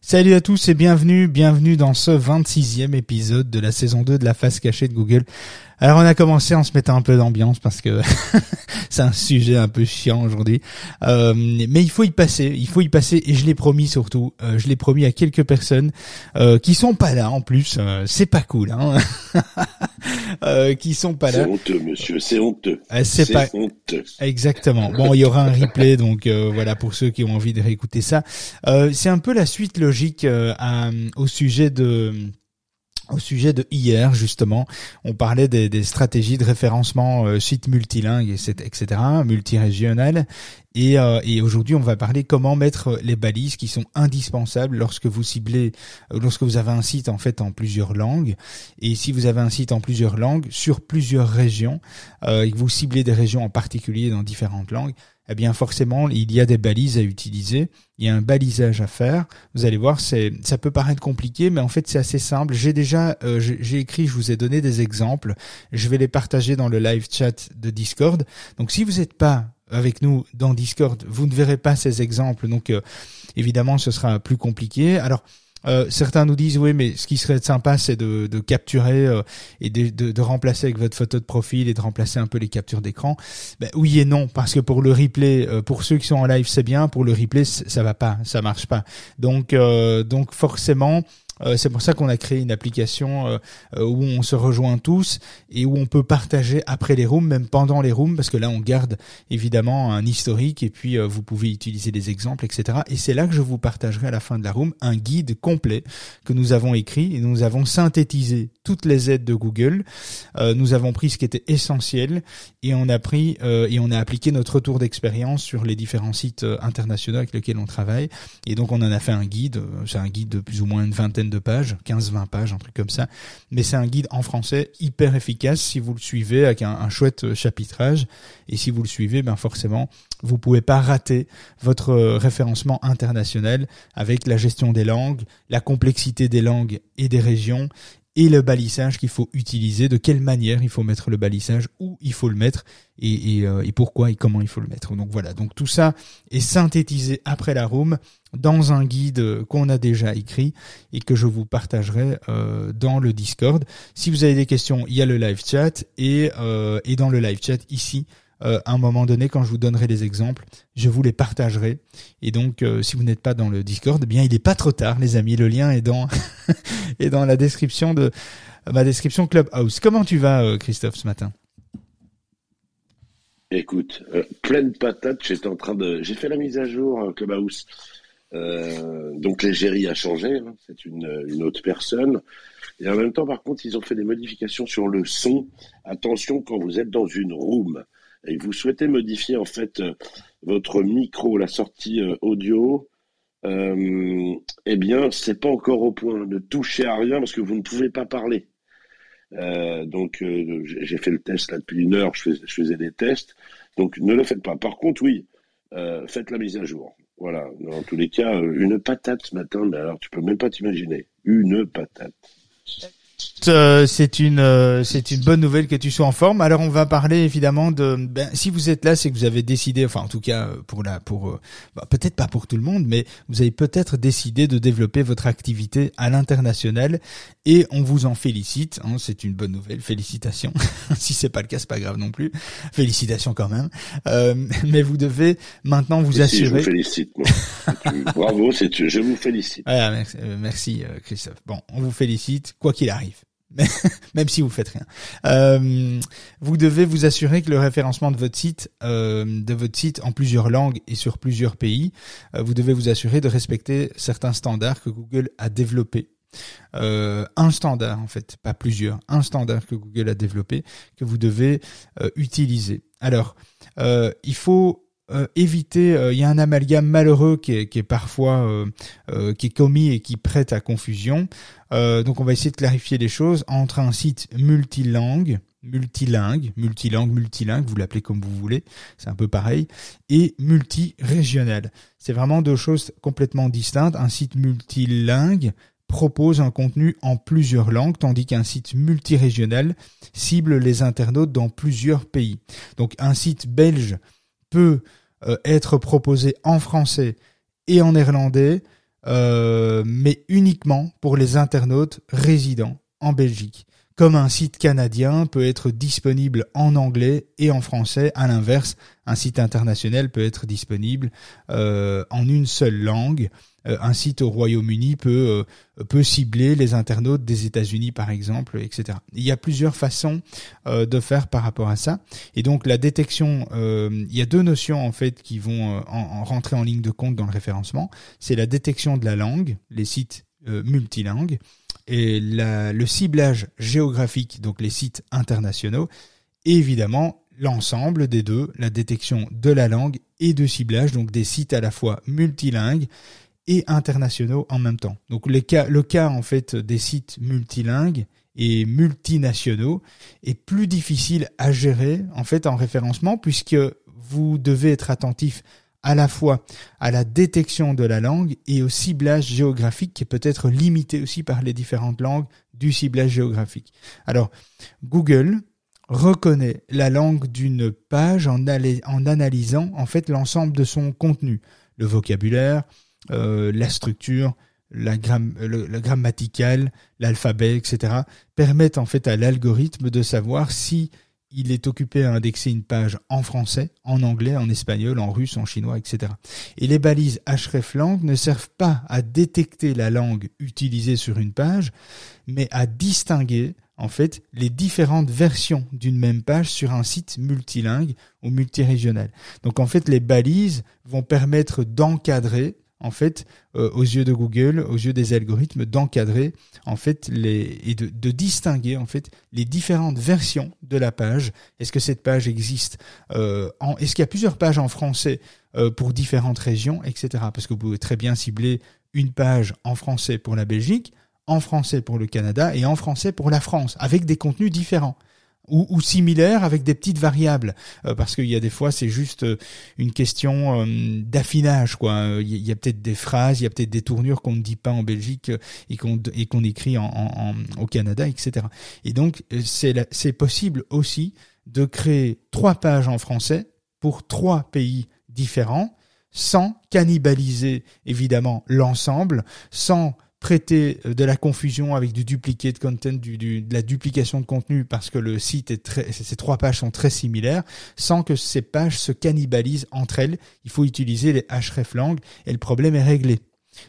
Salut à tous et bienvenue, bienvenue dans ce 26e épisode de la saison 2 de la face cachée de Google. Alors on a commencé en se mettant un peu d'ambiance parce que c'est un sujet un peu chiant aujourd'hui. Euh, mais il faut y passer, il faut y passer et je l'ai promis surtout, euh, je l'ai promis à quelques personnes euh, qui sont pas là en plus. Euh, c'est pas cool, hein euh, Qui sont pas là. C'est honteux, monsieur, c'est honteux. Euh, c'est pas honteux. Exactement. Bon, il y aura un replay, donc euh, voilà pour ceux qui ont envie de réécouter ça. Euh, c'est un peu la suite logique euh, à- au sujet de au sujet de hier justement, on parlait des, stratégies de référencement euh, site multilingue etc. multirégional et, euh, et aujourd'hui on va parler comment mettre les balises qui sont indispensables lorsque vous ciblez euh, lorsque vous avez un site en fait en plusieurs langues et si vous avez un site en plusieurs langues sur plusieurs régions euh, et que vous ciblez des régions en particulier dans différentes langues eh bien forcément il y a des balises à utiliser, il y a un balisage à faire. Vous allez voir, c'est ça peut paraître compliqué, mais en fait c'est assez simple. J'ai déjà euh, j'ai écrit, je vous ai donné des exemples. Je vais les partager dans le live chat de Discord. Donc si vous n'êtes pas avec nous dans Discord, vous ne verrez pas ces exemples. Donc euh, évidemment, ce sera plus compliqué. Alors euh, certains nous disent oui, mais ce qui serait sympa, c'est de, de capturer euh, et de, de, de remplacer avec votre photo de profil et de remplacer un peu les captures d'écran. Ben, oui et non, parce que pour le replay, euh, pour ceux qui sont en live, c'est bien. Pour le replay, ça va pas, ça marche pas. Donc, euh, donc forcément. Euh, c'est pour ça qu'on a créé une application euh, euh, où on se rejoint tous et où on peut partager après les rooms, même pendant les rooms, parce que là on garde évidemment un historique et puis euh, vous pouvez utiliser des exemples, etc. Et c'est là que je vous partagerai à la fin de la room un guide complet que nous avons écrit et nous avons synthétisé toutes les aides de Google. Euh, nous avons pris ce qui était essentiel et on a pris et on a appliqué notre retour d'expérience sur les différents sites internationaux avec lesquels on travaille. Et donc on en a fait un guide. C'est un guide de plus ou moins une vingtaine de pages, 15-20 pages, un truc comme ça. Mais c'est un guide en français hyper efficace si vous le suivez avec un, un chouette euh, chapitrage. Et si vous le suivez, ben forcément, vous pouvez pas rater votre euh, référencement international avec la gestion des langues, la complexité des langues et des régions et le balisage qu'il faut utiliser, de quelle manière il faut mettre le balisage, où il faut le mettre et, et, euh, et pourquoi et comment il faut le mettre. Donc voilà, donc tout ça est synthétisé après la room dans un guide qu'on a déjà écrit et que je vous partagerai euh, dans le Discord. Si vous avez des questions, il y a le live chat et, euh, et dans le live chat ici, euh, à un moment donné, quand je vous donnerai les exemples, je vous les partagerai. Et donc, euh, si vous n'êtes pas dans le Discord, eh bien, il n'est pas trop tard, les amis. Le lien est dans est dans la description de ma description Clubhouse. Comment tu vas, euh, Christophe, ce matin? Écoute, pleine patate, j'étais en train de. J'ai fait la mise à jour Clubhouse. Donc l'égérie a changé, hein, c'est une, une autre personne. Et en même temps, par contre, ils ont fait des modifications sur le son. Attention quand vous êtes dans une room et vous souhaitez modifier en fait euh, votre micro, la sortie euh, audio. Euh, eh bien, c'est pas encore au point. Ne touchez à rien parce que vous ne pouvez pas parler. Donc j'ai fait le test là depuis une heure, je faisais, je faisais des tests. Donc ne le faites pas. Par contre, oui, faites la mise à jour. Voilà. Dans tous les cas, une patate ce matin, mais alors tu peux même pas t'imaginer. Une patate. Euh, c'est une euh, c'est une bonne nouvelle que tu sois en forme. Alors on va parler évidemment de ben, si vous êtes là, c'est que vous avez décidé, enfin en tout cas euh, pour la pour bah, peut-être pas pour tout le monde, mais vous avez peut-être décidé de développer votre activité à l'international et on vous en félicite. hein, c'est une bonne nouvelle, félicitations. si c'est pas le cas, c'est pas grave non plus. Félicitations quand même. Euh, mais vous devez maintenant vous Et si, je vous assurer. félicite. Moi. Bravo, c'est je vous félicite. Voilà, merci, merci, Christophe. Bon, on vous félicite, quoi qu'il arrive. Même si vous faites rien. Euh, vous devez vous assurer que le référencement de votre site, euh, de votre site en plusieurs langues et sur plusieurs pays, euh, vous devez vous assurer de respecter certains standards que Google a développés. Euh, un standard en fait, pas plusieurs, un standard que Google a développé que vous devez euh, utiliser. Alors, euh, il faut euh, éviter, il y a un amalgame malheureux qui est, qui est parfois qui est commis et qui prête à confusion. donc on va essayer de clarifier les choses entre un site multilingue multilingue, multilingue, multilingue, vous l'appelez comme vous voulez, c'est un peu pareil, et multirégional. C'est vraiment deux choses complètement distinctes. Un site multilingue propose un contenu en plusieurs langues, tandis qu'un site multirégional cible les internautes dans plusieurs pays. Donc un site belge peut euh, être proposé en français et en néerlandais, euh, mais uniquement pour les internautes résidant en Belgique comme un site canadien peut être disponible en anglais et en français. À l'inverse, un site international peut être disponible euh, en une seule langue. Euh, un site au Royaume-Uni peut euh, peut cibler les internautes des États-Unis, par exemple, etc. Il y a plusieurs façons de faire par rapport à ça. Et donc la détection, il y a deux notions en fait qui vont en rentrer en ligne de compte dans le référencement. C'est la détection de la langue, les sites multilingues et le ciblage géographique, donc les sites internationaux, et évidemment l'ensemble des deux, la détection de la langue et de ciblage, donc des sites à la fois multilingues et internationaux en même temps. Donc le cas, en fait des sites multilingues et multinationaux est plus difficile à gérer en fait en référencement puisque vous devez être attentif à la fois à la détection de la langue et au ciblage géographique qui peut être limité aussi par les différentes langues du ciblage géographique. Alors, Google reconnaît la langue d'une page en, en, analysant en fait l'ensemble de son contenu, le vocabulaire, euh, la structure, la, le, grammatical, l'alphabet, etc., permettent en fait à l'algorithme de savoir si il est occupé à indexer une page en français, en anglais, en espagnol, en russe, en chinois, etc. Et les balises hreflang ne servent pas à détecter la langue utilisée sur une page, mais à distinguer en fait les différentes versions d'une même page sur un site multilingue ou multirégional. Donc en fait les balises vont permettre d'encadrer en fait, euh, aux yeux de Google, aux yeux des algorithmes, d'encadrer en fait et de, distinguer en fait les différentes versions de la page. Est-ce que cette page existe euh, Est-ce qu'il y a plusieurs pages en français euh, pour différentes régions, etc. Parce que vous pouvez très bien cibler une page en français pour la Belgique, en français pour le Canada et en français pour la France, avec des contenus différents ou, ou similaires avec des petites variables. Euh, parce qu'il y a des fois c'est juste euh, une question euh, d'affinage quoi. Il y a, peut-être des phrases il y a peut-être des tournures qu'on ne dit pas en Belgique et qu'on et qu'on écrit en, en, au Canada etc et donc c'est c'est possible aussi de créer trois pages en français pour trois pays différents sans cannibaliser évidemment l'ensemble sans prêter euh, de la confusion avec du de content, du, du, de la duplication de contenu parce que le site est très, ces trois pages sont très similaires, sans que ces pages se cannibalisent entre elles. Il faut utiliser les hreflang et le problème est réglé.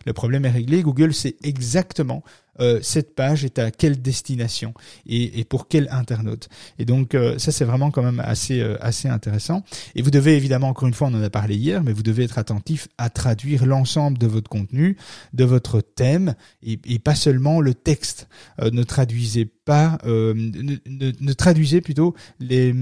Le problème est réglé. Google sait exactement euh, cette page est à quelle destination et, pour quel internaute. Et donc euh, ça c'est vraiment quand même assez euh, assez intéressant. Et vous devez évidemment encore une fois on en a parlé hier, mais vous devez être attentif à traduire l'ensemble de votre contenu, de votre thème et, pas seulement le texte. ne traduisez pas, ne, ne, traduisez plutôt les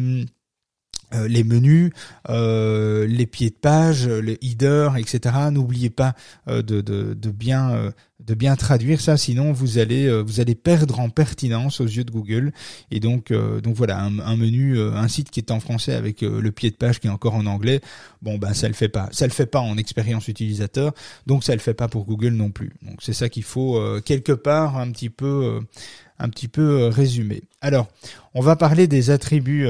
euh, les menus, euh, les pieds de page, les headers, etc. N'oubliez pas euh, de, de, de, bien de bien traduire ça, sinon vous allez vous allez perdre en pertinence aux yeux de Google. Et donc donc voilà un, menu, un site qui est en français avec le pied de page qui est encore en anglais. Bon ben ça le fait pas, ça le fait pas en expérience utilisateur, donc ça le fait pas pour Google non plus. Donc c'est ça qu'il faut quelque part un petit peu un petit peu résumer. Alors on va parler des attributs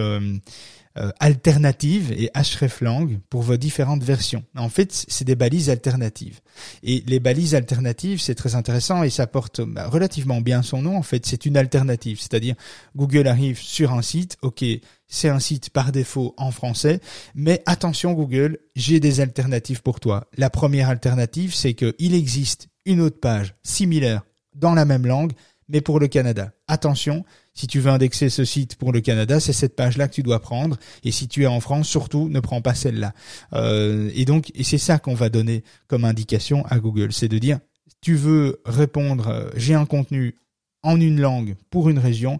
euh, alternatives et hreflang pour vos différentes versions. En fait, c'est des balises alternatives. Et les balises alternatives, c'est très intéressant et ça porte bah, relativement bien son nom. En fait, c'est une alternative. C'est-à-dire, Google arrive sur un site, ok, c'est un site par défaut en français, mais attention Google, j'ai des alternatives pour toi. La première alternative, c'est qu'il existe une autre page similaire dans la même langue, mais pour le Canada. Attention, si tu veux indexer ce site pour le Canada, c'est cette page-là que tu dois prendre. Et si tu es en France, surtout, ne prends pas celle-là. Euh, et donc, et c'est ça qu'on va donner comme indication à Google, c'est de dire, tu veux répondre, euh, j'ai un contenu en une langue pour une région,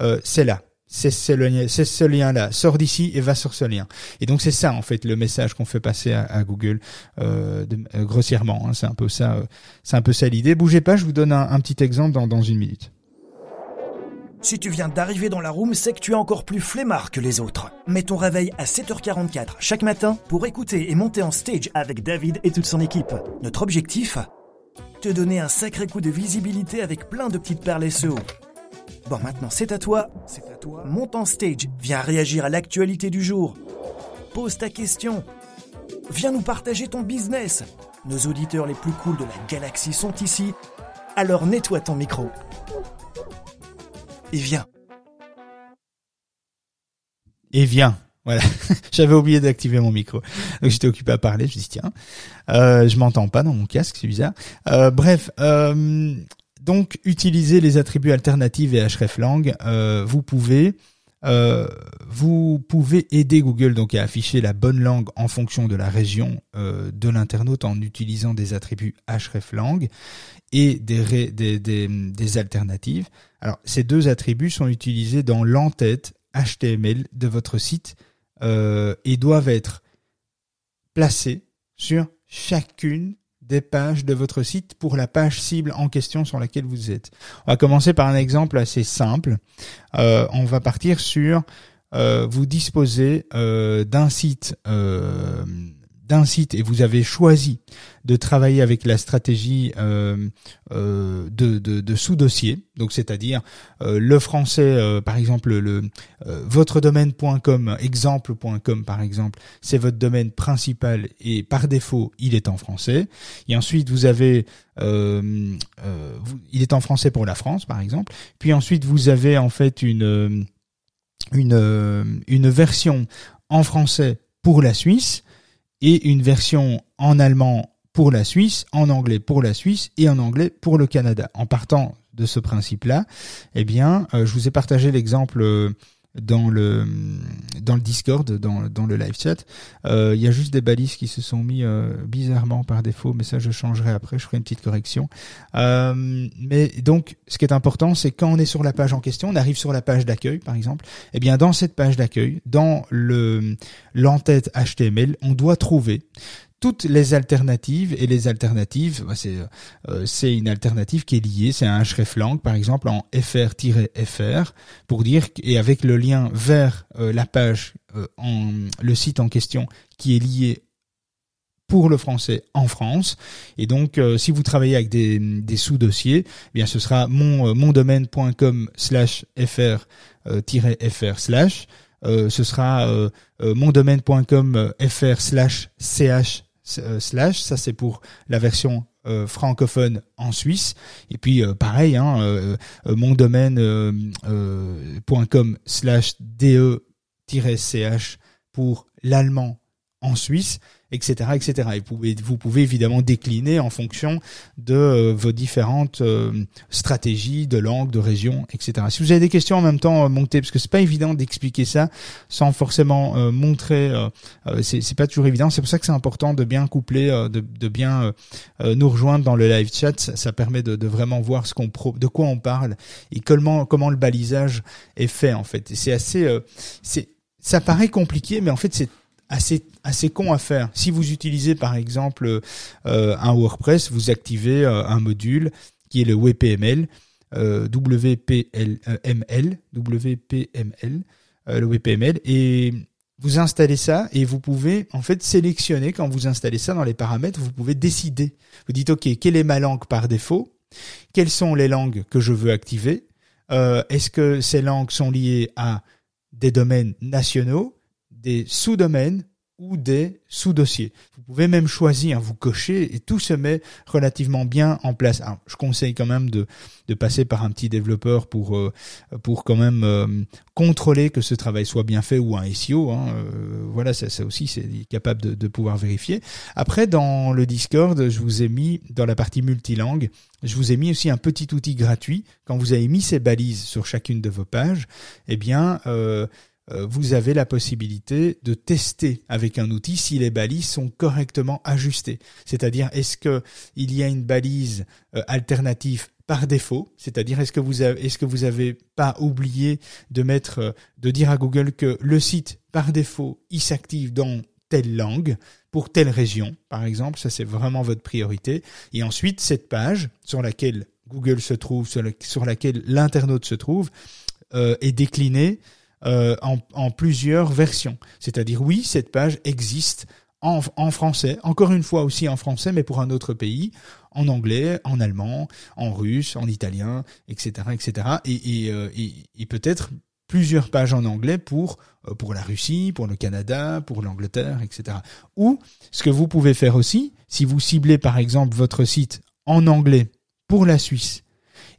euh, c'est là. c'est ce lien-là. Sors d'ici et va sur ce lien. Et donc c'est ça en fait le message qu'on fait passer à, Google euh, euh, grossièrement. Hein. c'est un peu ça, euh, c'est un peu ça l'idée. Bougez pas, je vous donne un, petit exemple dans une minute. Si tu viens d'arriver dans la room, c'est que tu es encore plus flemmard que les autres. Mets ton réveil à 7h44 chaque matin pour écouter et monter en stage avec David et toute son équipe. Notre objectif? Te donner un sacré coup de visibilité avec plein de petites perles SEO. Bon, maintenant, c'est à toi. C'est à toi. Monte en stage. Viens réagir à l'actualité du jour. Pose ta question. Viens nous partager ton business. Nos auditeurs les plus cools de la galaxie sont ici. Alors nettoie ton micro. Et viens. Et viens. Voilà, j'avais oublié d'activer mon micro, donc j'étais occupé à parler. Je dis tiens, euh, je m'entends pas dans mon casque, c'est bizarre. Euh, bref, euh, donc, utiliser les attributs alternatifs et hreflang, euh, vous pouvez vous pouvez aider Google donc à afficher la bonne langue en fonction de la région de l'internaute en utilisant des attributs hreflang et des, des, des, des, alternatives. Alors ces deux attributs sont utilisés dans l'entête HTML de votre site euh, et doivent être placés sur chacune des pages de votre site pour la page cible en question sur laquelle vous êtes. On va commencer par un exemple assez simple. Euh, on va partir sur euh, vous disposez euh, d'un site d'un site et vous avez choisi de travailler avec la stratégie euh, euh, de, sous-dossier, donc c'est-à-dire euh, le français, par exemple, le votre domaine.com, exemple.com par exemple, c'est votre domaine principal et par défaut il est en français. Et ensuite vous avez, il est en français pour la France par exemple. Puis ensuite vous avez en fait une une une version en français pour la Suisse et une version en allemand pour la Suisse, en anglais pour la Suisse et en anglais pour le Canada. En partant de ce principe-là, eh bien, euh, je vous ai partagé l'exemple euh, dans le dans le Discord, dans, dans le live chat. Euh, il y a juste des balises qui se sont mis euh, bizarrement par défaut, mais ça je changerai après, je ferai une petite correction. Euh, mais donc, ce qui est important, c'est quand on est sur la page en question, on arrive sur la page d'accueil, par exemple. Eh bien, dans cette page d'accueil, dans le l'entête HTML, on doit trouver toutes les alternatives et les alternatives, bah, c'est euh, c'est une alternative qui est liée, c'est un hreflang par exemple en fr-fr pour dire et avec le lien vers euh, la page euh, en le site en question qui est lié pour le français en France. Et donc, si vous travaillez avec des, des sous-dossiers, eh bien ce sera mon mondomaine.com slash fr fr slash. ce sera mondomaine.com fr slash ch euh, slash, ça c'est pour la version euh, francophone en Suisse. Et puis euh, pareil, hein, mon domaine.com slash de-ch pour l'allemand en Suisse etc., etc. Et vous pouvez, vous pouvez évidemment décliner en fonction de euh, vos différentes euh, stratégies de langue, de région, etc. Si vous avez des questions en même temps, euh, montez, parce que c'est pas évident d'expliquer ça sans forcément montrer. c'est pas toujours évident. C'est pour ça que c'est important de bien coupler, de, de, bien nous rejoindre dans le live chat. Ça, ça permet de, de, vraiment voir ce qu'on de quoi on parle et comment comment le balisage est fait en fait. C'est assez, c'est ça paraît compliqué, mais en fait c'est assez assez con à faire. Si vous utilisez par exemple euh, un WordPress, vous activez euh, un module qui est le WPML, euh, WPML, WPML, le WPML, et vous installez ça et vous pouvez en fait sélectionner quand vous installez ça dans les paramètres, vous pouvez décider. Vous dites ok, quelle est ma langue par défaut? Quelles sont les langues que je veux activer? Est-ce que ces langues sont liées à des domaines nationaux? Des sous-domaines ou des sous-dossiers. Vous pouvez même choisir, vous cochez et tout se met relativement bien en place. Alors, je conseille quand même de, de passer par un petit développeur pour euh, pour quand même euh, contrôler que ce travail soit bien fait ou un SEO. Hein, euh, voilà, ça, ça aussi c'est capable de, de pouvoir vérifier. Après, dans le Discord, je vous ai mis dans la partie multilangue, je vous ai mis aussi un petit outil gratuit. Quand vous avez mis ces balises sur chacune de vos pages, eh bien vous avez la possibilité de tester avec un outil si les balises sont correctement ajustées. C'est-à-dire, est-ce que il y a une balise euh, alternative par défaut, c'est-à-dire est-ce que vous avez, est-ce que vous avez pas oublié de mettre, euh, de dire à Google que le site par défaut il s'active dans telle langue pour telle région, par exemple, ça c'est vraiment votre priorité. Et ensuite cette page sur laquelle Google se trouve, sur, laquelle l'internaute se trouve, est déclinée euh, en, plusieurs versions. C'est-à-dire, oui, cette page existe en, en, français, encore une fois aussi en français, mais pour un autre pays, en anglais, en allemand, en russe, en italien, etc., etc. Et, et, euh, et peut-être plusieurs pages en anglais pour euh, pour la Russie, pour le Canada, pour l'Angleterre, etc. Ou ce que vous pouvez faire aussi, si vous ciblez par exemple votre site en anglais pour la Suisse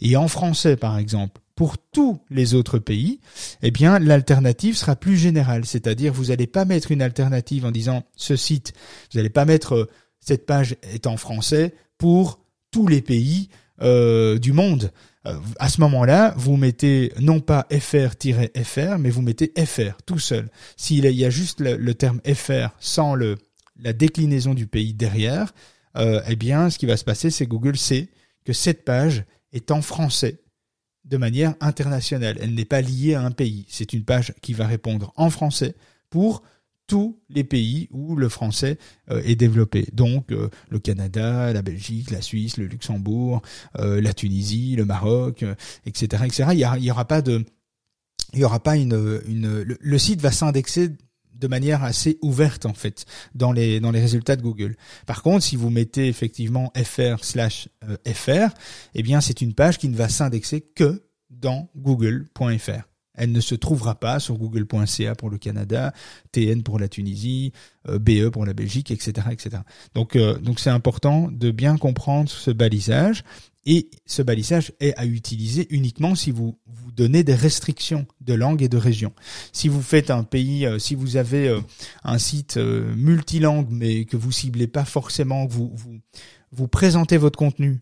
et en français par exemple pour tous les autres pays, eh bien l'alternative sera plus générale, c'est-à-dire vous n'allez pas mettre une alternative en disant ce site, vous n'allez pas mettre euh, cette page est en français pour tous les pays euh, du monde. Euh, à ce moment-là, vous mettez non pas fr-fr, mais vous mettez fr tout seul. S'il y a juste le, terme fr sans la déclinaison du pays derrière, eh bien ce qui va se passer, c'est Google sait que cette page est en français de manière internationale. Elle n'est pas liée à un pays. C'est une page qui va répondre en français pour tous les pays où le français euh, est développé. Donc euh, le Canada, la Belgique, la Suisse, le Luxembourg, euh, la Tunisie, le Maroc, etc., etc. Il y, y aura pas de, il y aura pas une, une le site va s'indexer de manière assez ouverte en fait dans les résultats de Google. Par contre, si vous mettez effectivement fr slash euh, fr, eh bien c'est une page qui ne va s'indexer que dans google.fr. Elle ne se trouvera pas sur google.ca pour le Canada, TN pour la Tunisie, euh, BE pour la Belgique, etc., etc. Donc, euh, donc c'est important de bien comprendre ce balisage. Et ce balisage est à utiliser uniquement si vous vous donnez des restrictions de langue et de région. Si vous faites un pays, euh, si vous avez un site multilangue mais que vous ciblez pas forcément, que vous, vous vous présentez votre contenu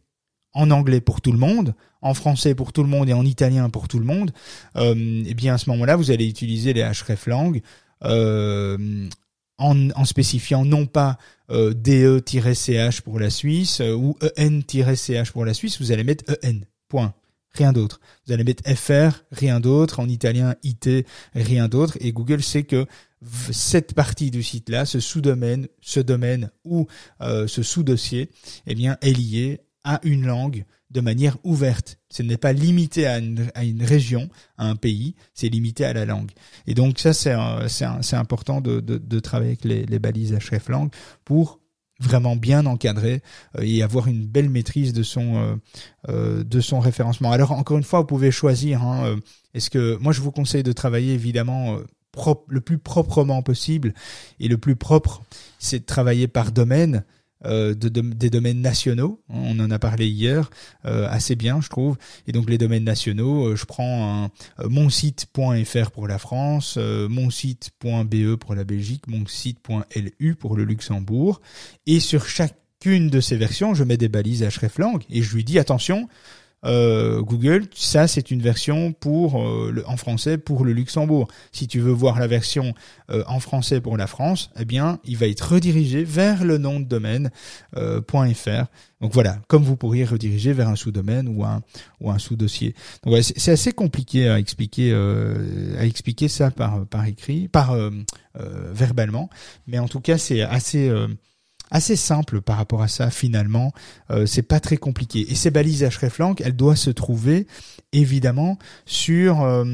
en anglais pour tout le monde, en français pour tout le monde et en italien pour tout le monde, euh, eh bien à ce moment-là, vous allez utiliser les hreflang euh, en, spécifiant non pas euh, DE-CH pour la Suisse euh, ou EN-CH pour la Suisse, vous allez mettre EN, point. Rien d'autre. Vous allez mettre FR, rien d'autre. En italien, IT, rien d'autre. Et Google sait que cette partie du site-là, ce sous-domaine, ce domaine ou euh, ce sous-dossier, eh est lié à une langue de manière ouverte. Ce n'est pas limité à une, région, à un pays, c'est limité à la langue. Et donc ça, c'est important de, travailler avec les, balises hreflang pour vraiment bien encadrer euh, et avoir une belle maîtrise de son euh, euh, de son référencement. Alors encore une fois, vous pouvez choisir. Hein, Est-ce que moi je vous conseille de travailler évidemment le plus proprement possible et le plus propre, c'est de travailler par domaine. Euh, de, des domaines nationaux. On en a parlé hier, euh, assez bien, je trouve. Et donc les domaines nationaux, euh, je prends un monsite.fr pour la France, monsite.be pour la Belgique, monsite.lu pour le Luxembourg. Et sur chacune de ces versions, je mets des balises hreflang et je lui dis attention, euh, Google, ça c'est une version pour euh, le, en français pour le Luxembourg. Si tu veux voir la version euh, en français pour la France, eh bien, il va être redirigé vers le nom de domaine .fr. Donc voilà, comme vous pourriez rediriger vers un sous-domaine ou un ou un sous-dossier. Donc c'est assez compliqué à expliquer à expliquer ça par par écrit, par verbalement, mais en tout cas c'est assez assez simple par rapport à ça finalement. Euh, c'est pas très compliqué. Et ces balises hreflang, elles doivent se trouver évidemment sur euh,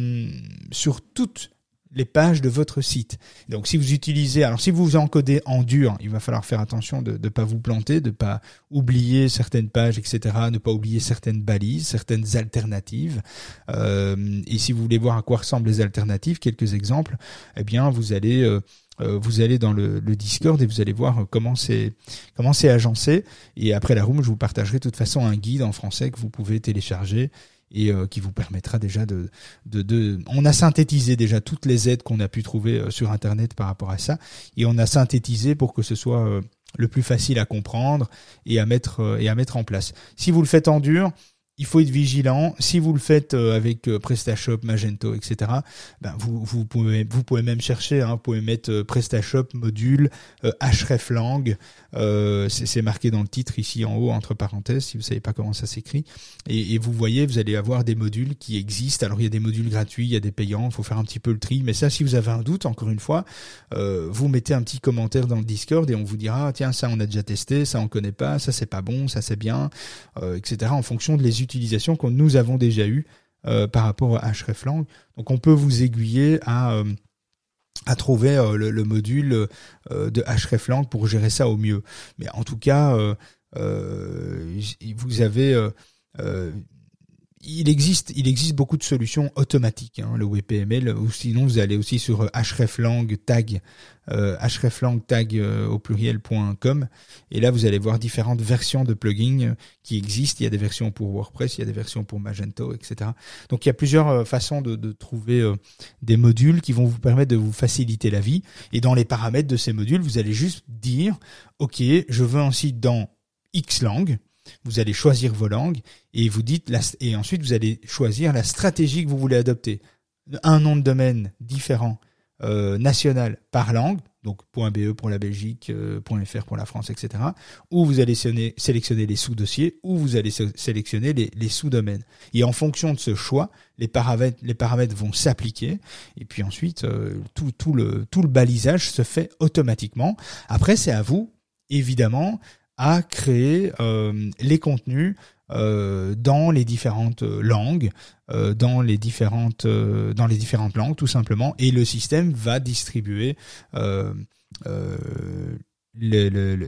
sur toutes les pages de votre site. Donc si vous utilisez, alors si vous encodez en dur, il va falloir faire attention de ne pas vous planter, de pas oublier certaines pages, etc., ne pas oublier certaines balises, certaines alternatives. Euh, et si vous voulez voir à quoi ressemblent les alternatives, quelques exemples, eh bien vous allez euh, euh, vous allez dans le, Discord et vous allez voir comment c'est comment c'est agencé. Et après la room, je vous partagerai de toute façon un guide en français que vous pouvez télécharger et euh, qui vous permettra déjà de, de, de, On a synthétisé déjà toutes les aides qu'on a pu trouver euh, sur Internet par rapport à ça, et on a synthétisé pour que ce soit le plus facile à comprendre et à mettre et à mettre en place. Si vous le faites en dur, il faut être vigilant. Si vous le faites euh, avec euh, PrestaShop, Magento, etc., ben vous, vous, pouvez, vous pouvez même chercher, hein, vous pouvez mettre euh, PrestaShop, module, hreflang, euh, c'est marqué dans le titre ici en haut, entre parenthèses, si vous savez pas comment ça s'écrit. Et, et, vous voyez, vous allez avoir des modules qui existent. Alors il y a des modules gratuits, il y a des payants, il faut faire un petit peu le tri. Mais ça, si vous avez un doute, encore une fois, euh, vous mettez un petit commentaire dans le Discord et on vous dira, tiens, ça on a déjà testé, ça on connaît pas, ça c'est pas bon, ça c'est bien, etc. En fonction de les utilisations que nous avons déjà eues euh, par rapport à hreflang. Donc on peut vous aiguiller à euh, à trouver euh, le, module de hreflang pour gérer ça au mieux. Mais en tout cas, vous avez il existe, il existe beaucoup de solutions automatiques, hein, le WPML, ou sinon vous allez aussi sur hreflang tag, euh, hreflang tag euh, au pluriel.com, et là vous allez voir différentes versions de plugins qui existent. Il y a des versions pour WordPress, il y a des versions pour Magento, etc. Donc il y a plusieurs euh, façons de, de trouver euh, des modules qui vont vous permettre de vous faciliter la vie. Et dans les paramètres de ces modules, vous allez juste dire, ok, je veux un site dans X langue vous allez choisir vos langues et ensuite vous allez choisir la stratégie que vous voulez adopter. Un nom de domaine différent euh, national par langue, donc .be pour la Belgique, euh, .fr pour la France, etc. Ou vous allez sélectionner, les sous-dossiers, ou vous allez sélectionner les, sous-domaines. Et en fonction de ce choix, les paramètres, vont s'appliquer. Et puis ensuite, euh, tout le balisage se fait automatiquement. Après, c'est à vous, évidemment, à créer euh, les contenus euh, dans les différentes langues, euh, dans les différentes dans les différentes langues tout simplement, et le système va distribuer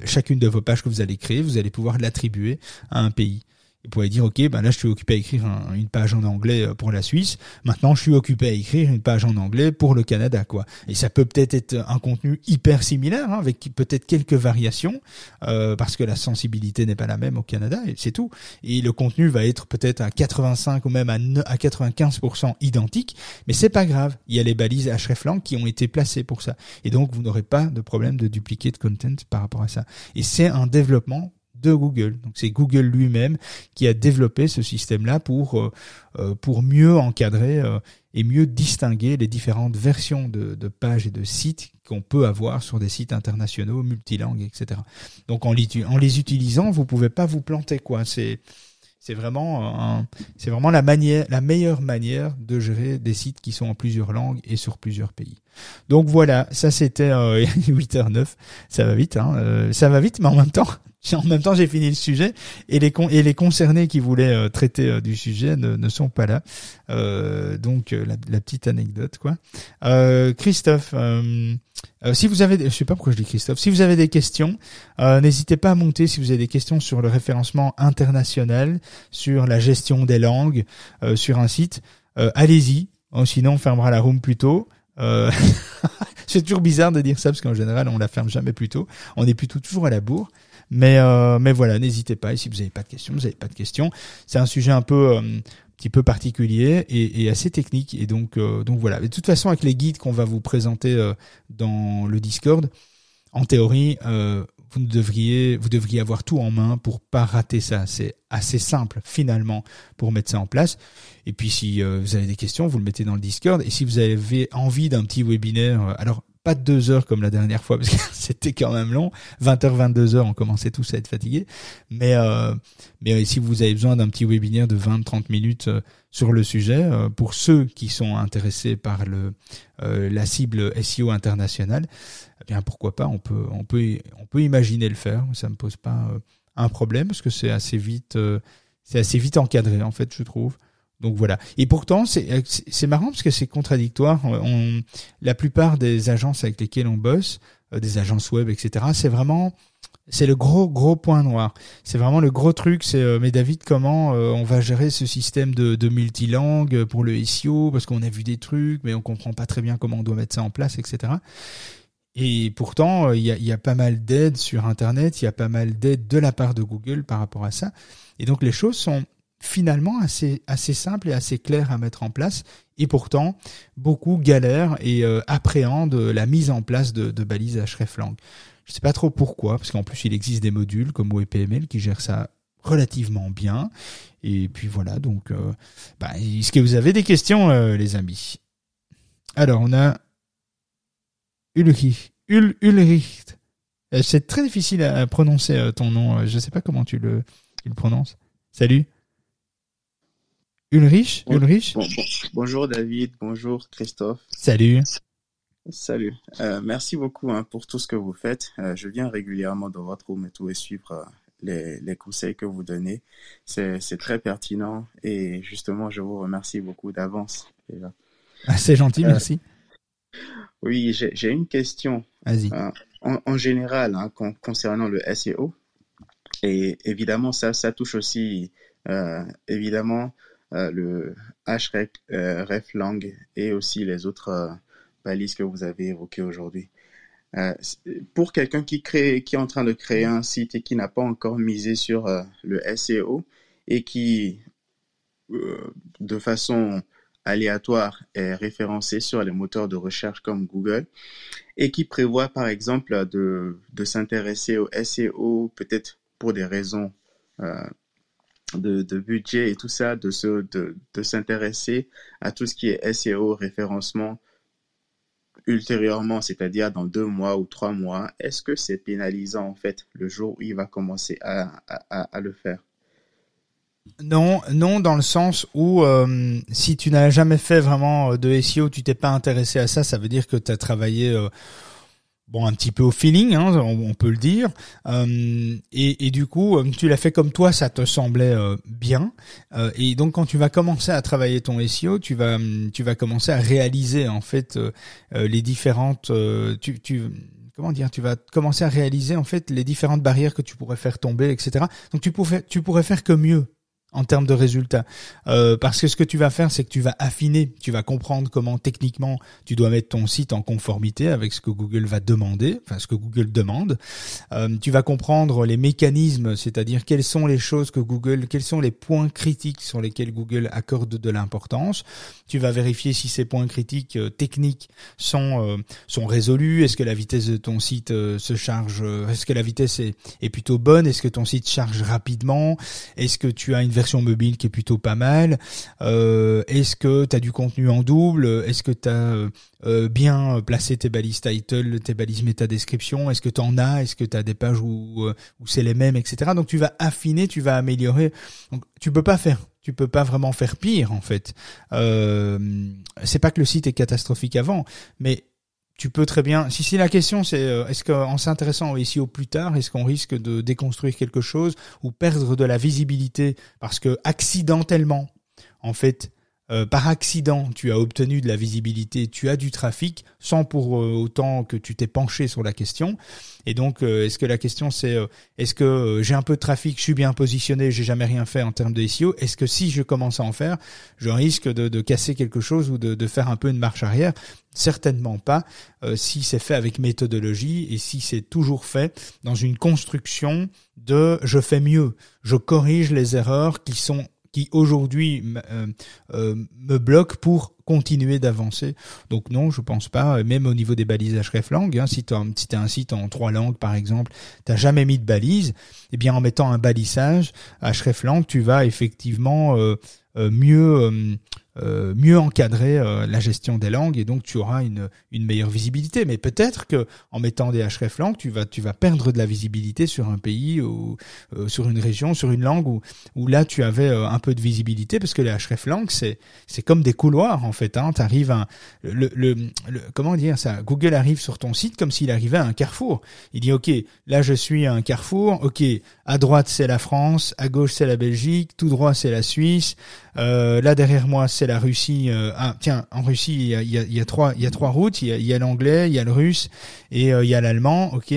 chacune de vos pages que vous allez créer, vous allez pouvoir l'attribuer à un pays. Vous pourrait dire, OK, ben là, je suis occupé à écrire une page en anglais euh, pour la Suisse. Maintenant, je suis occupé à écrire une page en anglais pour le Canada, quoi. Et ça peut peut-être être un contenu hyper similaire, hein, avec peut-être quelques variations, euh, parce que la sensibilité n'est pas la même au Canada, et c'est tout. Et le contenu va être peut-être à 85 ou même à, à 95% identique, mais c'est pas grave. Il y a les balises hreflang qui ont été placées pour ça. Et donc, vous n'aurez pas de problème de dupliquer de content par rapport à ça. Et c'est un développement de Google. Donc c'est Google lui-même qui a développé ce système-là pour euh, euh, pour mieux encadrer euh, et mieux distinguer les différentes versions de, de pages et de sites qu'on peut avoir sur des sites internationaux, multilangues, etc. Donc en, en les utilisant, vous pouvez pas vous planter quoi. C'est c'est vraiment c'est vraiment la manière, la meilleure manière de gérer des sites qui sont en plusieurs langues et sur plusieurs pays. Donc voilà, ça c'était 8h09. Ça va vite, hein. ça va vite, mais en même temps, en même temps, j'ai fini le sujet et les et les concernés qui voulaient euh, traiter euh, du sujet ne, sont pas là. Euh, donc la, petite anecdote quoi. Christophe, si vous avez, je sais pas pourquoi je dis Christophe, si vous avez des questions, n'hésitez pas à monter si vous avez des questions sur le référencement international, sur la gestion des langues, sur un site. Allez-y. Oh, sinon, on fermera la room plus tôt. c'est toujours bizarre de dire ça parce qu'en général, on la ferme jamais plus tôt. On est plutôt toujours à la bourre. Mais euh, mais voilà, n'hésitez pas. Et si vous n'avez pas de questions, vous n'avez pas de questions. C'est un sujet un peu euh, petit peu particulier et, et, assez technique. Et donc euh, donc voilà. de toute façon, avec les guides qu'on va vous présenter euh, dans le Discord, en théorie, vous devriez vous devriez avoir tout en main pour pas rater ça. C'est assez simple finalement pour mettre ça en place. Et puis si vous avez des questions, vous le mettez dans le Discord. Et si vous avez envie d'un petit webinaire, alors pas de deux heures comme la dernière fois parce que c'était quand même long. 20h, 22h, on commençait tous à être fatigués. Mais euh, mais euh, si vous avez besoin d'un petit webinaire de 20-30 minutes euh, sur le sujet, pour ceux qui sont intéressés par le la cible SEO internationale, eh bien pourquoi pas, on peut on peut on peut imaginer le faire. Ça me pose pas un problème parce que c'est assez vite c'est assez vite encadré en fait, je trouve. Donc voilà. Et pourtant, c'est c'est marrant parce que c'est contradictoire. On, la plupart des agences avec lesquelles on bosse, euh, des agences web, etc., c'est vraiment c'est le gros gros point noir. C'est vraiment le gros truc. C'est euh, mais David, comment euh, on va gérer ce système de, de multilangue pour le SEO Parce qu'on a vu des trucs, mais on comprend pas très bien comment on doit mettre ça en place, etc. Et pourtant, il y a, y a pas mal d'aides sur Internet. Il y a pas mal d'aides de la part de Google par rapport à ça. Et donc les choses sont finalement assez assez simple et assez clair à mettre en place et pourtant beaucoup galèrent et euh, appréhendent la mise en place de, de balises hreflang. Je sais pas trop pourquoi parce qu'en plus il existe des modules comme WebPML qui gèrent ça relativement bien. Et puis voilà, donc, euh, bah, est-ce que vous avez des questions, euh, les amis? Alors, on a Ulrich. Ulrich. Euh, c'est très difficile à prononcer ton nom. Je ne sais pas comment tu le, tu le prononces. Salut. Ulrich Ulrich Bonjour David, bonjour Christophe. Salut. Salut. merci beaucoup hein, pour tout ce que vous faites. je viens régulièrement dans votre room et tout et suivre les, les conseils que vous donnez. C'est très pertinent et justement, je vous remercie beaucoup d'avance. Ah, c'est gentil, euh, merci. Oui, j'ai une question. Vas-y. Euh, en, général, hein, concernant le SEO, et évidemment, ça, ça touche aussi, euh, évidemment, le hreflang et aussi les autres balises que vous avez évoquées aujourd'hui. Euh, pour quelqu'un qui qui est en train de créer un site et qui n'a pas encore misé sur euh, le SEO et qui, euh, de façon aléatoire, est référencé sur les moteurs de recherche comme Google et qui prévoit, par exemple, de, de s'intéresser au SEO, peut-être pour des raisons de, budget et tout ça, de, se, de, de s'intéresser à tout ce qui est SEO, référencement ultérieurement, c'est-à-dire dans deux mois ou trois mois, est-ce que c'est pénalisant en fait le jour où il va commencer à, le faire? Non, non, dans le sens où euh, si tu n'as jamais fait vraiment de SEO, tu t'es pas intéressé à ça, ça veut dire que tu as travaillé euh, bon un petit peu au feeling, hein, on, peut le dire. Euh, et, du coup, euh, tu l'as fait comme toi, ça te semblait euh, bien. et donc, quand tu vas commencer à travailler ton SEO, tu vas tu vas commencer à réaliser en fait les différentes. tu, tu comment dire, tu vas commencer à réaliser en fait les différentes barrières que tu pourrais faire tomber, etc. Donc tu pourrais tu pourrais faire que mieux en termes de résultats. Euh, parce que ce que tu vas faire, c'est que tu vas affiner, tu vas comprendre comment techniquement tu dois mettre ton site en conformité avec ce que Google va demander, enfin ce que Google demande. Euh, tu vas comprendre les mécanismes, c'est-à-dire quelles sont les choses que Google, quels sont les points critiques sur lesquels Google accorde de l'importance. Tu vas vérifier si ces points critiques euh, techniques sont sont résolus. Est-ce que la vitesse de ton site se charge Est-ce que la vitesse est, est plutôt bonne? Est-ce que ton site charge rapidement? Est-ce que tu as une version mobile qui est plutôt pas mal euh, Est-ce que tu as du contenu en double? Est-ce que tu as euh, euh, bien placé tes balises title, tes balises méta description Est-ce que tu en as? Est-ce que tu as des pages où, où c'est les mêmes, etc. Donc tu vas affiner, tu vas améliorer. Donc tu peux pas faire tu peux pas vraiment faire pire en fait. Euh, c'est pas que le site est catastrophique avant, mais tu peux très bien. Si, si la question c'est euh, est-ce qu'en s'intéressant au SEO plus tard, est-ce qu'on risque de déconstruire quelque chose ou perdre de la visibilité parce que accidentellement, en fait, euh, par accident, tu as obtenu de la visibilité, tu as du trafic, sans pour euh, autant que tu t'es penché sur la question. Et donc, euh, est-ce que la question c'est, est-ce que j'ai un peu de trafic, je suis bien positionné, j'ai jamais rien fait en termes de SEO Est-ce que si je commence à en faire, je risque de, de casser quelque chose ou de, de, faire un peu une marche arrière? Certainement pas. si c'est fait avec méthodologie et si c'est toujours fait dans une construction de je fais mieux, je corrige les erreurs qui sont qui aujourd'hui euh, euh, me bloque pour continuer d'avancer. Donc non, je pense pas. Même au niveau des balises hreflang, hein, si tu as, un site en trois langues par exemple, t'as jamais mis de balise, eh bien en mettant un balisage hreflang, tu vas effectivement euh, mieux mieux encadrer euh, la gestion des langues et donc tu auras une, une meilleure visibilité. Mais peut-être que en mettant des hreflang, tu vas tu vas perdre de la visibilité sur un pays ou euh, sur une région, sur une langue où où là tu avais un peu de visibilité parce que les hreflang c'est c'est comme des couloirs en fait. Hein. T'arrives à le, le, le, comment dire ça? Google arrive sur ton site comme s'il arrivait à un carrefour. Il dit ok là je suis à un carrefour. Ok à droite c'est la France, à gauche c'est la Belgique, tout droit c'est la Suisse. Euh, là derrière moi, c'est la Russie. Euh, ah tiens, en Russie, il y a, y a, trois, il y a trois routes. Il y a, l'anglais, il y a le russe et euh, il y a l'allemand. Ok.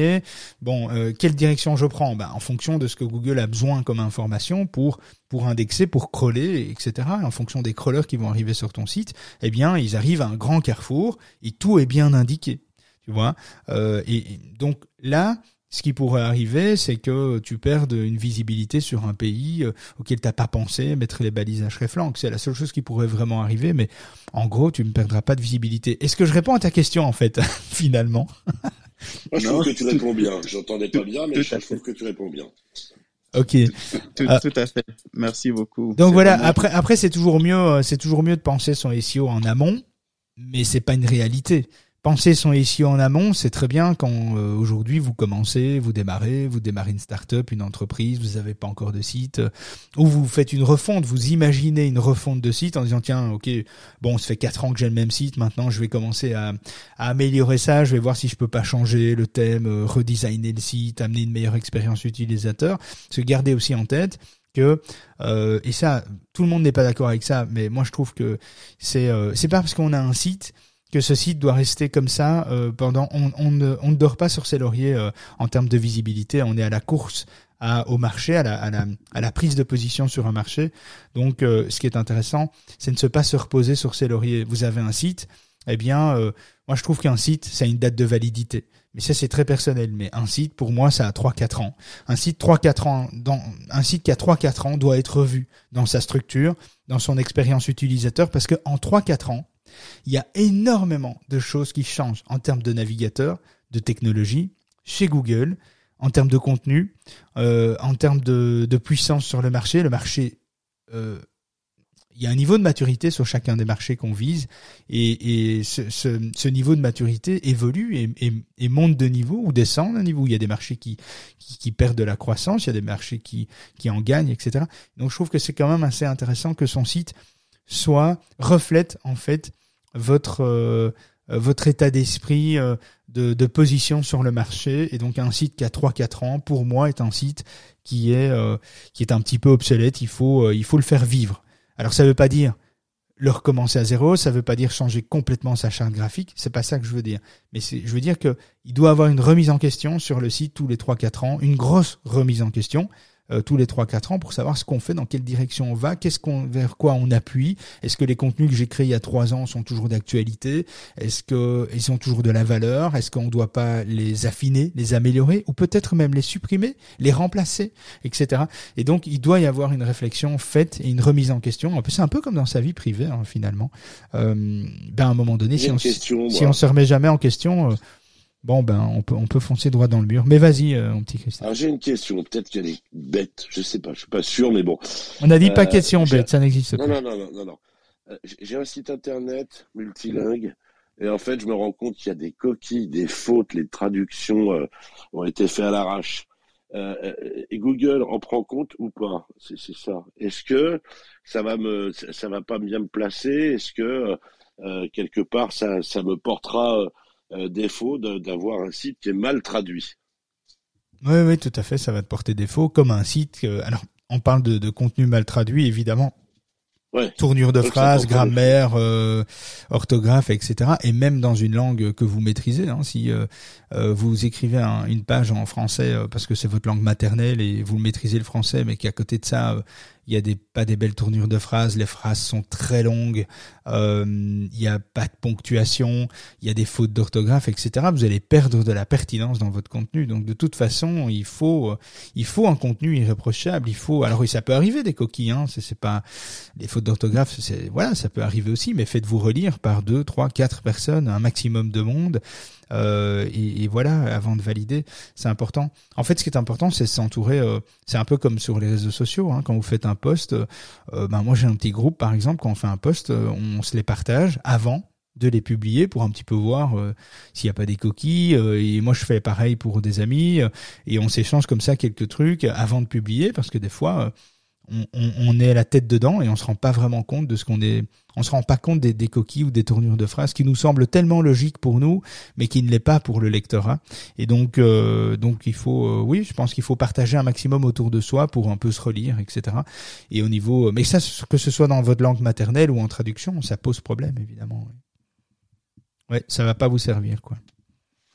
Bon, quelle direction je prends? Bah, en fonction de ce que Google a besoin comme information pour pour indexer, pour crawler, etc. En fonction des crawlers qui vont arriver sur ton site, eh bien, ils arrivent à un grand carrefour et tout est bien indiqué. Tu vois? et donc là, ce qui pourrait arriver, c'est que tu perdes une visibilité sur un pays euh, auquel t'as pas pensé, mettre les balises hreflang. C'est la seule chose qui pourrait vraiment arriver, mais en gros, tu ne perdras pas de visibilité. Est-ce que je réponds à ta question, en fait, finalement? Moi, je trouve que tu réponds bien. J'entendais pas bien, mais je trouve que tu réponds bien. Ok. Tout, Ah. tout à fait. Merci beaucoup. Donc voilà. vraiment- Après, après c'est toujours mieux, euh, c'est toujours mieux de penser son SEO en amont, mais c'est pas une réalité. Penser son SEO en amont, c'est très bien quand euh, aujourd'hui vous commencez, vous démarrez, vous démarrez une start-up, une entreprise, vous n'avez pas encore de site, euh, ou vous faites une refonte, vous imaginez une refonte de site en disant tiens, ok, bon, ça fait quatre ans que j'ai le même site, maintenant je vais commencer à, à améliorer ça, je vais voir si je peux pas changer le thème, euh, redesigner le site, amener une meilleure expérience utilisateur. Se garder aussi en tête que euh, et ça, tout le monde n'est pas d'accord avec ça, mais moi je trouve que c'est euh, c'est pas parce qu'on a un site que ce site doit rester comme ça euh, pendant. On, on, ne, on ne dort pas sur ses lauriers euh, en termes de visibilité. On est à la course à, au marché, à la, à, la, à la prise de position sur un marché. Donc, euh, ce qui est intéressant, c'est ne pas se reposer sur ses lauriers. Vous avez un site, eh bien, euh, moi je trouve qu'un site, ça a une date de validité. Mais ça, c'est très personnel. Mais un site, pour moi, ça a 3-4 ans. Un site 3-4 ans, dans, un site qui a 3-4 ans doit être revu dans sa structure, dans son expérience utilisateur, parce que en 3-4 ans, il y a énormément de choses qui changent en termes de navigateur, de technologie, chez Google, en termes de contenu, euh, en termes de, de puissance sur le marché. Le marché, euh, il y a un niveau de maturité sur chacun des marchés qu'on vise, et, ce, niveau de maturité évolue et, monte de niveau ou descend d'un niveau. Il y a des marchés qui perdent de la croissance, il y a des marchés qui, qui en gagnent, etc. Donc je trouve que c'est quand même assez intéressant que son site soit reflète en fait votre euh, votre état d'esprit euh, de, de position sur le marché et donc un site qui a 3-4 ans pour moi est un site qui est euh, qui est un petit peu obsolète. Il faut euh, il faut le faire vivre. Alors ça veut pas dire le recommencer à zéro ça veut pas dire changer complètement sa charte graphique c'est pas ça que je veux dire. Mais je veux dire que il doit avoir une remise en question sur le site tous les 3-4 ans une grosse remise en question euh, tous les 3-4 ans pour savoir ce qu'on fait, dans quelle direction on va, qu'est-ce qu'on, vers quoi on appuie. Est-ce que les contenus que j'ai créés il y a 3 ans sont toujours d'actualité? Est-ce que ils ont toujours de la valeur? Est-ce qu'on ne doit pas les affiner, les améliorer, ou peut-être même les supprimer, les remplacer, etc. Et donc il doit y avoir une réflexion faite et une remise en question. Peu, c'est un peu comme dans sa vie privée hein, finalement. Euh, ben à un moment donné, si on, question, si on se remet jamais en question. euh, Bon ben on peut on peut foncer droit dans le mur. Mais vas-y euh, mon petit Christophe. Alors j'ai une question, peut-être qu'elle est bête, je sais pas, je suis pas sûr, mais bon. On a dit pas Euh, question bête, ça n'existe pas. non, non, non, non, non. Euh, j'ai- un site internet multilingue, et en fait, je me rends compte qu'il y a des coquilles, des fautes, les traductions ont été faites à l'arrache. Et Google en prend compte ou pas? C'est c'est ça. Est-ce que ça va me, ça va pas bien me placer? Est-ce que quelque part ça, ça me portera euh, défaut d'avoir un site qui est mal traduit Oui, oui, tout à fait, ça va te porter défaut, comme un site. alors, on parle de, de contenu mal traduit, évidemment. Ouais. Tournure de défaut. grammaire, euh, orthographe, etc. Et même dans une langue que vous maîtrisez. Hein, si euh, vous écrivez un- une page en français parce que c'est votre langue maternelle et vous maîtrisez le français, mais qu'à côté de ça, il y a pas des belles tournures de phrases, les phrases sont très longues, euh, il n'y a pas de ponctuation, il y a des fautes d'orthographe, etc. Vous allez perdre de la pertinence dans votre contenu. Donc de toute façon, il faut euh, il faut un contenu irréprochable. Il faut alors oui, ça peut arriver des coquilles, hein, c'est pas les fautes d'orthographe, voilà, ça peut arriver aussi, mais faites-vous relire par deux, trois, quatre personnes, un maximum de monde. Euh, et, et voilà, avant de valider, c'est important. En fait, ce qui est important, c'est s'entourer. euh, c'est un peu comme sur les réseaux sociaux. Hein, quand vous faites un post, euh, euh, ben moi j'ai un petit groupe, par exemple, quand on fait un post, euh, on se les partage avant de les publier pour un petit peu voir euh, s'il n'y a pas des coquilles. euh, et moi, je fais pareil pour des amis. euh, et on s'échange comme ça quelques trucs avant de publier, parce que des fois, on, on, on est à la tête dedans et on se rend pas vraiment compte de ce qu'on est. On se rend pas compte des, des coquilles ou des tournures de phrases qui nous semblent tellement logiques pour nous, mais qui ne l'est pas pour le lectorat. Et donc, euh, donc il faut, euh, oui, je pense qu'il faut partager un maximum autour de soi pour un peu se relire, etc. Et au niveau, mais ça, que ce soit dans votre langue maternelle ou en traduction, ça pose problème évidemment. Ouais, ça va pas vous servir, quoi.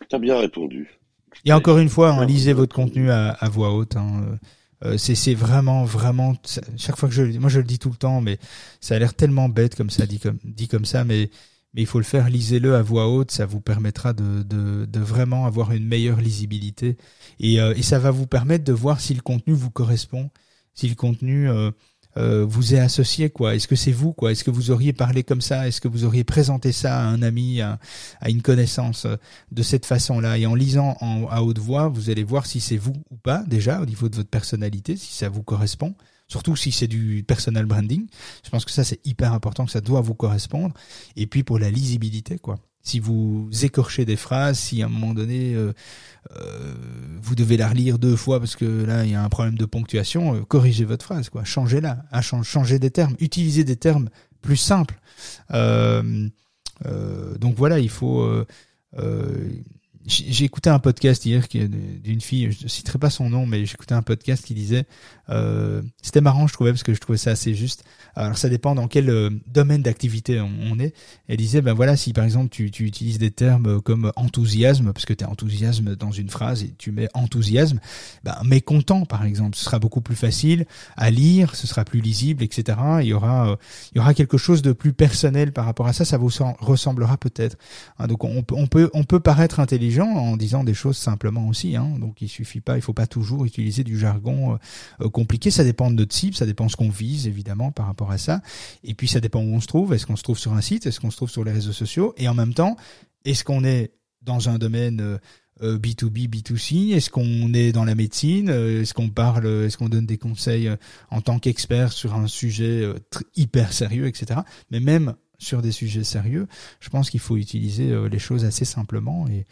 T'as bien répondu. Et encore une fois, hein, lisez votre contenu à, à voix haute. Hein. Euh, c'est vraiment vraiment chaque fois que je moi je le dis tout le temps, mais ça a l'air tellement bête comme ça dit comme dit comme ça, mais mais il faut le faire. Lisez-le à voix haute, ça vous permettra de de, de vraiment avoir une meilleure lisibilité et euh, et ça va vous permettre de voir si le contenu vous correspond, si le contenu euh, euh, vous est associé quoi Est-ce que c'est vous quoi? Est-ce que vous auriez parlé comme ça? Est-ce que vous auriez présenté ça à un ami, à, une connaissance euh, de cette façon-là? Et en lisant en, à haute voix, vous allez voir si c'est vous ou pas déjà au niveau de votre personnalité, si ça vous correspond. Surtout si c'est du personal branding. Je pense que ça c'est hyper important, que ça doit vous correspondre. Et puis pour la lisibilité quoi si vous écorchez des phrases, si à un moment donné euh, euh, vous devez la relire deux fois parce que là il y a un problème de ponctuation, euh, corrigez votre phrase, quoi, changez-la, hein, changez des termes, utilisez des termes plus simples. donc voilà, il faut j'ai écouté un podcast hier d'une fille, je ne citerai pas son nom, mais écouté un podcast qui disait, euh, c'était marrant je trouvais parce que je trouvais ça assez juste. Alors ça dépend dans quel euh, domaine d'activité on, est. Elle disait, ben voilà, si par exemple tu, utilises des termes comme enthousiasme, parce que tu es enthousiasme dans une phrase et tu mets enthousiasme, ben mécontent par exemple, ce sera beaucoup plus facile à lire, ce sera plus lisible, etc. Il y aura, euh, il y aura quelque chose de plus personnel par rapport à ça, ça vous ressemblera peut-être. Hein, donc on peut, on peut paraître intelligent en disant des choses simplement aussi. Hein. Donc il suffit pas, il faut pas toujours utiliser du jargon euh, euh, compliqué. Ça dépend de notre cible, ça dépend de ce qu'on vise évidemment par rapport à ça. Et puis ça dépend où on se trouve. Est-ce qu'on se trouve sur un site? Est-ce qu'on se trouve sur les réseaux sociaux? Et en même temps, est-ce qu'on est dans un domaine B2B, euh, B2C Est-ce qu'on est dans la médecine? Est-ce qu'on parle Est-ce qu'on donne des conseils en tant qu'expert sur un sujet hyper sérieux, etc. Mais même sur des sujets sérieux, je pense qu'il faut utiliser les choses assez simplement et,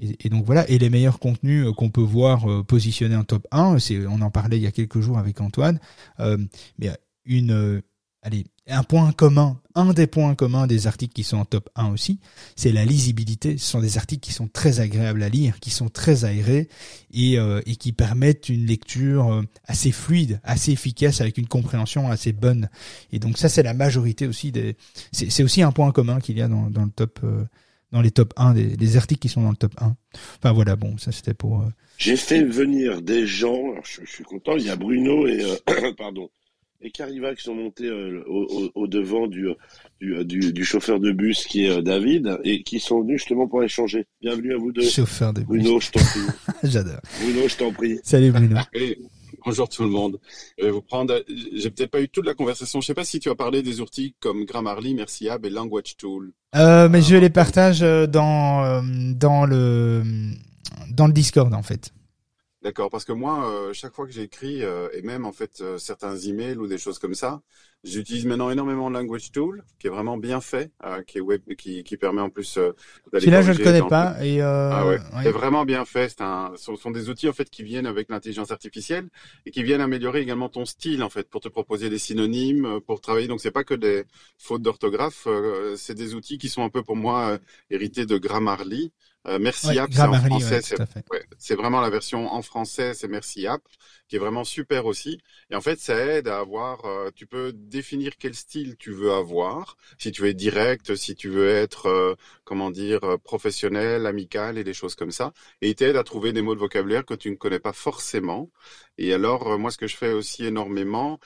et, donc voilà, et les meilleurs contenus euh, qu'on peut voir euh, positionnés en top 1, c'est on en parlait il y a quelques jours avec Antoine, euh, mais une allez, un point commun, un des points communs des articles qui sont en top 1 aussi, c'est la lisibilité. Ce sont des articles qui sont très agréables à lire, qui sont très aérés et, et qui permettent une lecture assez fluide, assez efficace, avec une compréhension assez bonne. Et donc ça, c'est la majorité aussi des. C'est aussi un point commun qu'il y a dans, dans le top dans les top 1, des, articles qui sont dans le top 1. Enfin voilà, bon, ça c'était pour... Euh, J'ai fait venir des gens, je, suis content, il y a Bruno et... Euh, pardon et Cariva qui sont montés euh, au, devant du, du, chauffeur de bus qui est David et qui sont venus justement pour échanger. Bienvenue à vous deux. Chauffeur de Bruno, je t'en prie. J'adore. Bruno, je t'en prie. Salut Bruno. Bonjour tout le monde. Je vais vous prendre. J'ai peut-être pas eu toute la conversation. Je sais pas si tu as parlé des outils comme Grammarly, Merciab et Language Tool. Euh, mais je les partage euh, dans euh, dans le dans le Discord en fait. D'accord, parce que moi, euh, chaque fois que j'écris, euh, et même en fait euh, certains emails ou des choses comme ça, j'utilise maintenant énormément Language Tool, qui est vraiment bien fait, qui est web, qui, qui permet en plus d'aller. Celui-là, je le connais pas. Et ah ouais, c'est vraiment bien fait. C'est un, ce sont des outils en fait qui viennent avec l'intelligence artificielle et qui viennent améliorer également ton style en fait, pour te proposer des synonymes, pour travailler. Donc c'est pas que des fautes d'orthographe, c'est des outils qui sont un peu pour moi hérités de Grammarly. Euh, Merci App, c'est en français. c'est vraiment la version en français, c'est Merci App, qui est vraiment super aussi. Et en fait, ça aide à avoir, euh, tu peux définir quel style tu veux avoir, si tu veux être direct, si tu veux être, euh, comment dire, professionnel, amical et des choses comme ça. Et il t'aide à trouver des mots de vocabulaire que tu ne connais pas forcément. Et alors, moi, ce que je fais aussi énormément,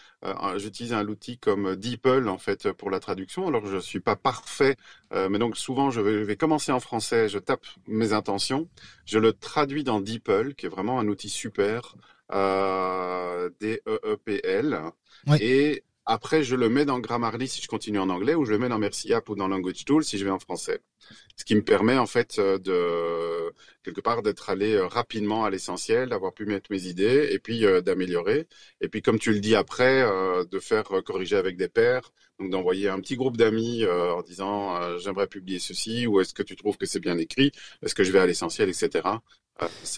j'utilise un outil comme DeepL, en fait, pour la traduction. Alors, je suis pas parfait, mais donc souvent, je vais, je vais commencer en français, je tape mes intentions. Je le traduis dans DeepL, qui est vraiment un outil super, euh, D-E-E-P-L. Et après, je le mets dans Grammarly si je continue en anglais, ou je le mets dans Merci App ou dans Language Tool si je vais en français. Ce qui me permet en fait euh, de quelque part d'être allé euh, rapidement à l'essentiel, d'avoir pu mettre mes idées et puis euh, d'améliorer. Et puis comme tu le dis après, de faire corriger avec des pairs, donc d'envoyer un petit groupe d'amis en disant j'aimerais publier ceci ou est-ce que tu trouves que c'est bien écrit, est-ce que je vais à l'essentiel, etc.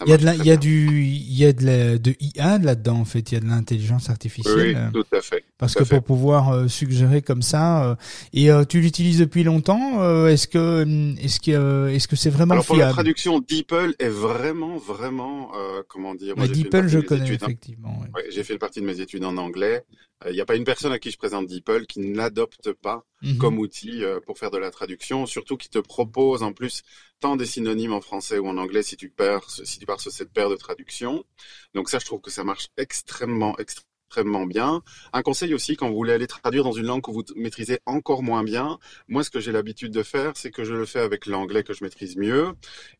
Il y a de il y a du, il y a de la, de IA là-dedans en fait. Il y a de l'intelligence artificielle. Oui, tout à fait. Parce que pour pouvoir euh, suggérer comme ça, euh, et euh, tu l'utilises depuis longtemps. est-ce que, est-ce que, est-ce que c'est vraiment Alors, fiable pour la traduction, DeepL est vraiment, vraiment, comment dire. Moi, DeepL, je connais effectivement. Ouais. j'ai fait une partie de mes études en anglais. Il n'y a pas une personne à qui je présente DeepL qui ne l'adopte pas mhm. comme outil pour faire de la traduction, surtout qui te propose en plus tant des synonymes en français ou en anglais si tu pars, si tu pars sur cette paire de traductions. Donc ça, je trouve que ça marche extrêmement, extrêmement bien. Un conseil aussi, quand vous voulez aller traduire dans une langue que vous maîtrisez encore moins bien, moi, ce que j'ai l'habitude de faire, c'est que je le fais avec l'anglais que je maîtrise mieux.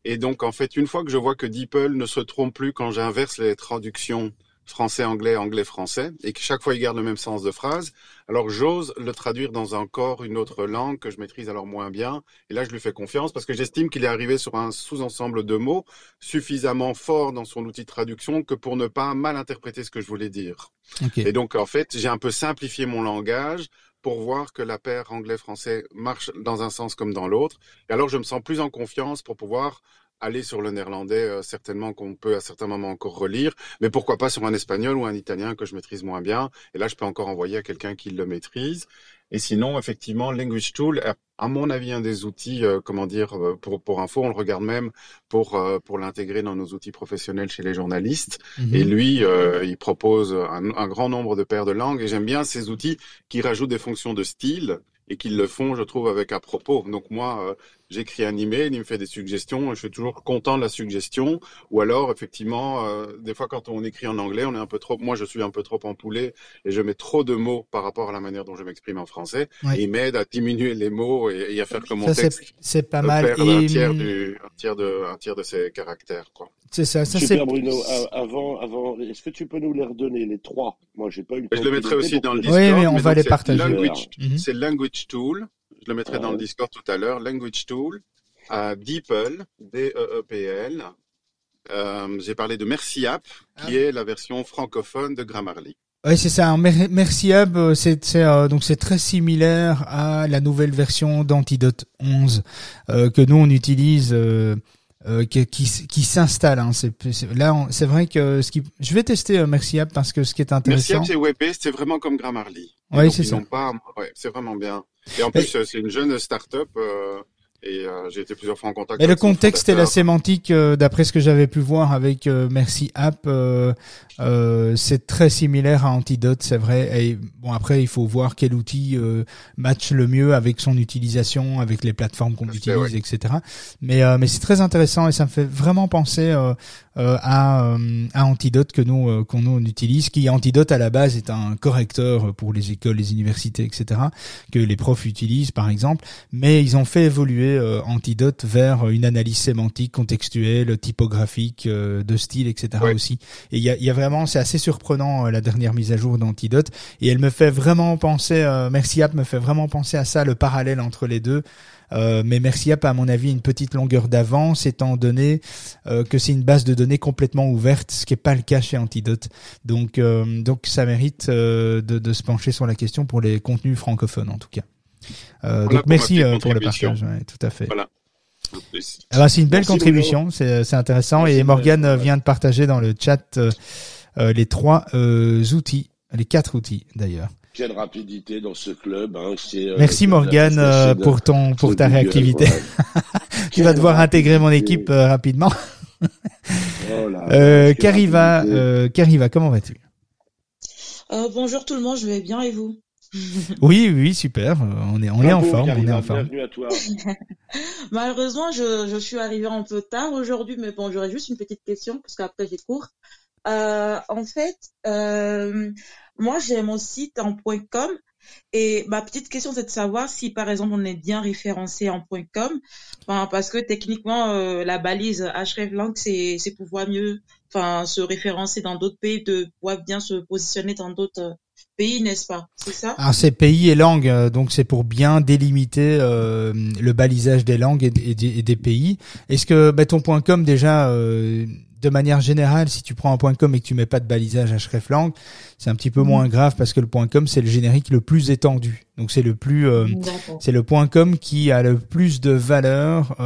Et donc, en fait, une fois que je vois que DeepL ne se trompe plus quand j'inverse les traductions français-anglais, anglais-français, et que chaque fois il garde le même sens de phrase, alors j'ose le traduire dans encore une autre langue que je maîtrise alors moins bien. Et là, je lui fais confiance parce que j'estime qu'il est arrivé sur un sous-ensemble de mots suffisamment fort dans son outil de traduction que pour ne pas mal interpréter ce que je voulais dire. Et donc, en fait, j'ai un peu simplifié mon langage pour voir que la paire anglais-français marche dans un sens comme dans l'autre. Et alors, je me sens plus en confiance pour pouvoir aller sur le néerlandais, euh, certainement qu'on peut à certains moments encore relire, mais pourquoi pas sur un espagnol ou un italien que je maîtrise moins bien. Et là, je peux encore envoyer à quelqu'un qui le maîtrise. Et sinon, effectivement, Language Tool, à mon avis, un des outils, euh, comment dire, euh, pour, pour info, on le regarde même pour, pour l'intégrer dans nos outils professionnels chez les journalistes. Mhm. Et lui, il propose un, un, grand nombre de paires de langues. Et j'aime bien ces outils qui rajoutent des fonctions de style et qu'ils le font, je trouve, avec à propos. Donc moi, j'écris un email, il me fait des suggestions, je suis toujours content de la suggestion. Ou alors, effectivement, euh, des fois quand on écrit en anglais, on est un peu trop, moi je suis un peu trop empoulé et je mets trop de mots par rapport à la manière dont je m'exprime en français. Et il m'aide à diminuer les mots et, à faire que mon texte c'est pas mal. Et... Un tiers du, un tiers de, un tiers de ses caractères, quoi. C'est ça, ça Super Bruno. Avant, avant, est-ce que tu peux nous les redonner les trois? Moi, j'ai pas eu. Je le mettrai aussi dans le Discord. Oui, mais on va les partager. C'est language Tool je le mettrai dans le Discord tout à l'heure, Language Tool, à DeepL, D-E-E-P-L. Euh, j'ai parlé de Merci App, qui ah. est la version francophone de Grammarly. Oui, c'est ça. Merci euh, c'est euh, donc c'est très similaire à la nouvelle version d'Antidote 11 que nous on utilise. qui, qui, s'installe. Hein. Là, c'est vrai que ce qui, je vais tester Merci App parce que ce qui est intéressant. Merci App, c'est web c'est vraiment comme Grammarly. Oui, c'est ça. Pas, ouais, c'est vraiment bien. Et en plus, c'est une jeune start-up. Euh, et euh, j'ai été plusieurs fois en contact. Et le contexte et la sémantique, euh, d'après ce que j'avais pu voir avec euh, Merci App, c'est très similaire à Antidote, c'est vrai. Et bon, après, il faut voir quel outil match le mieux avec son utilisation, avec les plateformes qu'on utilise, etc. Mais mais c'est très intéressant et ça me fait vraiment penser à, à Antidote que nous qu'on nous utilise, qui Antidote à la base est un correcteur pour les écoles, les universités, etc. Que les profs utilisent par exemple, mais ils ont fait évoluer euh, Antidote vers une analyse sémantique, contextuelle, typographique, euh, de style, etc. aussi. Et il y a, y a, vraiment, c'est assez surprenant euh, la dernière mise à jour d'Antidote. Et elle me fait vraiment penser, Merci App me fait vraiment penser à ça, le parallèle entre les deux. Euh, mais App a à mon avis une petite longueur d'avance étant donné que c'est une base de données complètement ouverte, ce qui n'est pas le cas chez Antidote. Donc, donc ça mérite de, de, se pencher sur la question pour les contenus francophones en tout cas. Euh, donc merci euh, pour le partage, tout à fait. Voilà. Ah bah, c'est une belle contribution, c'est intéressant. et Morgan euh, vient de partager dans le chat les trois outils, les quatre outils d'ailleurs. Quelle rapidité dans ce club. Hein, Merci Morgan pour ton pour ta réactivité. tu vas devoir intégrer mon équipe rapidement. oh là, Cariva, Cariva, comment vas-tu? Bonjour tout le monde, je vais bien et vous? Oui, oui, super. On est, on est en forme. On est en forme. Bienvenue à toi. Malheureusement, je, je suis arrivée un peu tard aujourd'hui, mais bon, j'aurais juste une petite question parce qu'après j'ai cours. Euh, en fait, euh, moi j'ai mon site en .com. Et ma petite question c'est de savoir si par exemple on est bien référencé en .com, enfin, parce que techniquement euh, la balise hreflang c'est c'est pouvoir mieux, enfin se référencer dans d'autres pays, de pouvoir bien se positionner dans d'autres pays, n'est-ce pas? C'est ça? Alors c'est pays et langue, euh, donc c'est pour bien délimiter euh, le balisage des langues et, des, pays. Est-ce que bah, ton .com déjà, euh, de manière générale, si tu prends un point .com et que tu mets pas de balisage hreflang, c'est un petit peu moins grave parce que le point .com c'est le générique le plus étendu. Donc c'est le plus, c'est le point .com qui a le plus de valeur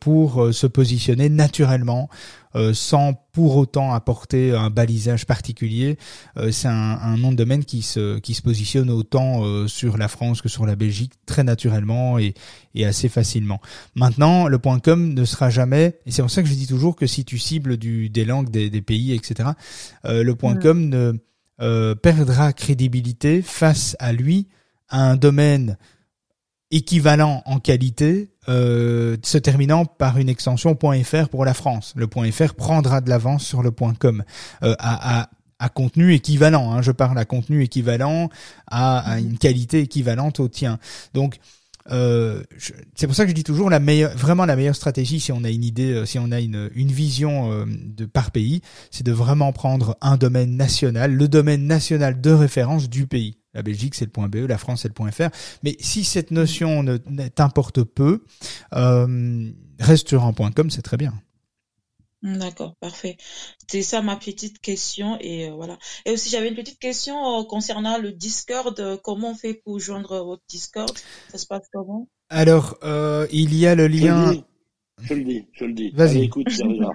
pour se positionner naturellement euh, sans pour autant apporter un balisage particulier. Euh, c'est un, un, nom de domaine qui se, qui se positionne autant euh, sur la France que sur la Belgique très naturellement et, et assez facilement. Maintenant, le point .com ne sera jamais, et c'est pour ça que je dis toujours que si tu cibles du, des langues, des, des pays, etc., le point .com ne perdra crédibilité face à lui à un domaine équivalent en qualité, euh, se terminant par une extension .fr pour la France. Le .fr prendra de l'avance sur le .com euh, à, à, à, contenu équivalent. Hein, je parle à contenu équivalent, à, une qualité équivalente au tien. Donc euh, c'est pour ça que je dis toujours la meilleure, vraiment la meilleure stratégie si on a une idée, euh, si on a une, une vision euh, de par pays, c'est de vraiment prendre un domaine national, le domaine national de référence du pays. La Belgique, c'est le point .be, la France, c'est le point .fr. Mais si cette notion ne t'importe peu, euh, reste sur un point .com, c'est très bien. D'accord, parfait. C'est ça ma petite question et euh, voilà. Et aussi j'avais une petite question euh, concernant le Discord. comment on fait pour joindre votre Discord? Ça se passe comment? Alors il y a le lien. Je le dis, je le dis. Vas-y. écoute, tu vas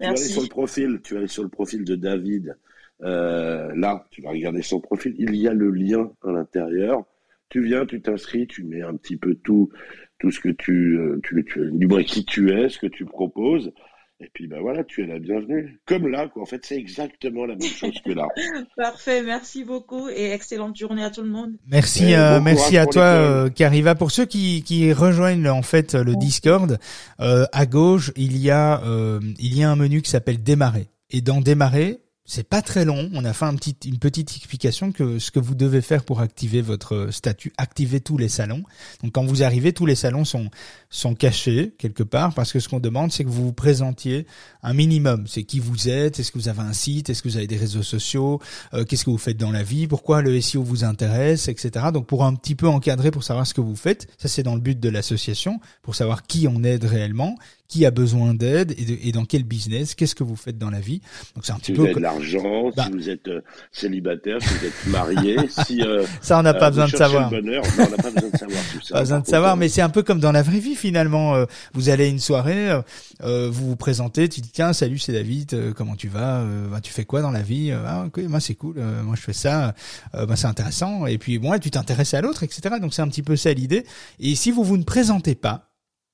aller sur le profil, tu vas aller sur le profil de David. Là, tu vas regarder son profil. Il y a le lien à l'intérieur. Tu viens, tu t'inscris, tu mets un petit peu tout, tout ce que tu, tu, tu, du moins qui tu es, ce que tu proposes. Et puis ben voilà, tu es la bienvenue. Comme là, quoi. En fait, c'est exactement la même chose que là. Parfait, merci beaucoup et excellente journée à tout le monde. Merci, euh, merci à toi, euh, Cariva. Pour ceux qui, qui rejoignent en fait le Discord, euh, à gauche il y a euh, il y a un menu qui s'appelle Démarrer. Et dans Démarrer, c'est pas très long. On a fait un petit, une petite explication que ce que vous devez faire pour activer votre statut, activer tous les salons. Donc quand vous arrivez, tous les salons sont sont cachés quelque part parce que ce qu'on demande, c'est que vous vous présentiez un minimum. C'est qui vous êtes, est-ce que vous avez un site, est-ce que vous avez des réseaux sociaux, euh, qu'est-ce que vous faites dans la vie, pourquoi le SEO vous intéresse, etc. Donc pour un petit peu encadrer, pour savoir ce que vous faites, ça c'est dans le but de l'association, pour savoir qui on aide réellement qui a besoin d'aide et, et, dans quel business, qu'est-ce que vous faites dans la vie. Donc c'est un petit si peu. Vous avez de l'argent, si bah. vous êtes euh, célibataire, si vous êtes marié, si euh, ça on n'a pas euh, besoin de savoir. Bonheur. Non, on n'a pas besoin de savoir tout ça. Pas besoin de savoir, mais c'est un peu comme dans la vraie vie finalement. Euh, vous allez à une soirée, euh, vous vous présentez, tu dis tiens salut c'est David, comment tu vas, bah, tu fais quoi dans la vie Ah ok, moi c'est cool, moi je fais ça, bah, c'est intéressant. Et puis bon, tu t'intéresses à l'autre, etc. Donc c'est un petit peu ça l'idée. Et si vous vous ne présentez pas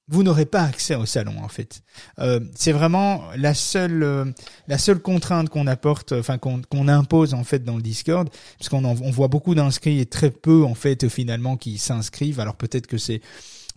vous n'aurez pas accès au salon en fait. Euh, c'est vraiment la seule euh, la seule contrainte qu'on apporte, enfin qu'on impose en fait dans le Discord, parce qu'on on voit beaucoup d'inscrits et très peu en fait finalement qui s'inscrivent. Alors peut-être que c'est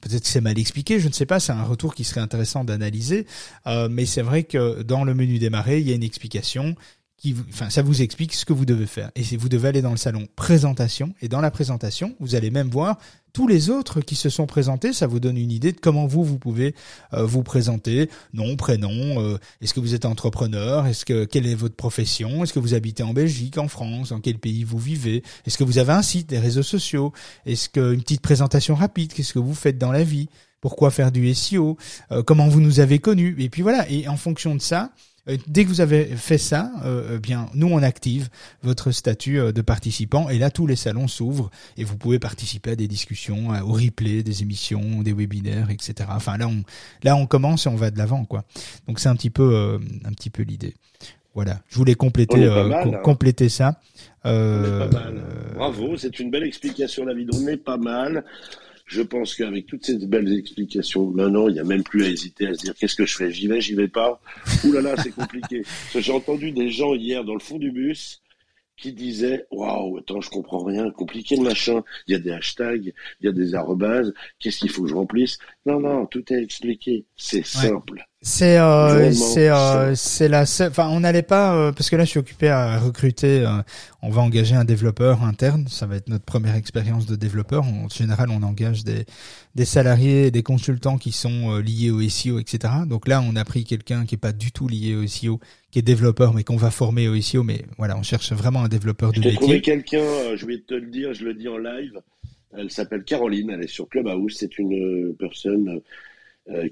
peut-être que c'est mal expliqué, je ne sais pas, c'est un retour qui serait intéressant d'analyser, euh, mais c'est vrai que dans le menu démarrer, il y a une explication qui, enfin, ça vous explique ce que vous devez faire. Et vous devez aller dans le salon présentation. Et dans la présentation, vous allez même voir tous les autres qui se sont présentés. Ça vous donne une idée de comment vous, vous pouvez euh, vous présenter. Nom, prénom. Euh, est-ce que vous êtes entrepreneur? Est-ce que quelle est votre profession? Est-ce que vous habitez en Belgique, en France? Dans quel pays vous vivez? Est-ce que vous avez un site, des réseaux sociaux? Est-ce que une petite présentation rapide? Qu'est-ce que vous faites dans la vie? Pourquoi faire du SEO euh, Comment vous nous avez connus? Et puis voilà. Et en fonction de ça dès que vous avez fait ça, euh, eh bien nous on active votre statut euh, de participant et là tous les salons s'ouvrent et vous pouvez participer à des discussions, au replay des émissions, des webinaires, etc. Enfin là on là on commence et on va de l'avant quoi. Donc c'est un petit peu un petit peu l'idée. Voilà, je voulais compléter hein. compléter ça. Euh, pas mal. Bravo, c'est une belle explication, David. On est pas mal. Je pense qu'avec toutes ces belles explications, maintenant, il n'y a même plus à hésiter à se dire qu'est-ce que je fais? J'y vais, j'y vais pas? Ouh là là, c'est compliqué. J'ai entendu des gens hier dans le fond du bus qui disaient waouh, attends, je comprends rien, compliqué le machin. Il y a des hashtags, il y a des arrobases. Qu'est-ce qu'il faut que je remplisse? Non, non, tout est expliqué. C'est simple. C'est euh, c'est euh, c'est la enfin on n'allait pas euh, parce que là je suis occupé à recruter euh, on va engager un développeur interne. Ça va être notre première expérience de développeur. En général on engage des des salariés des consultants qui sont euh, liés au SEO etc donc là on a pris quelqu'un qui est pas du tout lié au SEO qui est développeur mais qu'on va former au SEO mais voilà on cherche vraiment un développeur de métier. trouvé quelqu'un je vais te le dire je le dis en live. Elle s'appelle Caroline elle est sur Clubhouse. C'est une personne euh,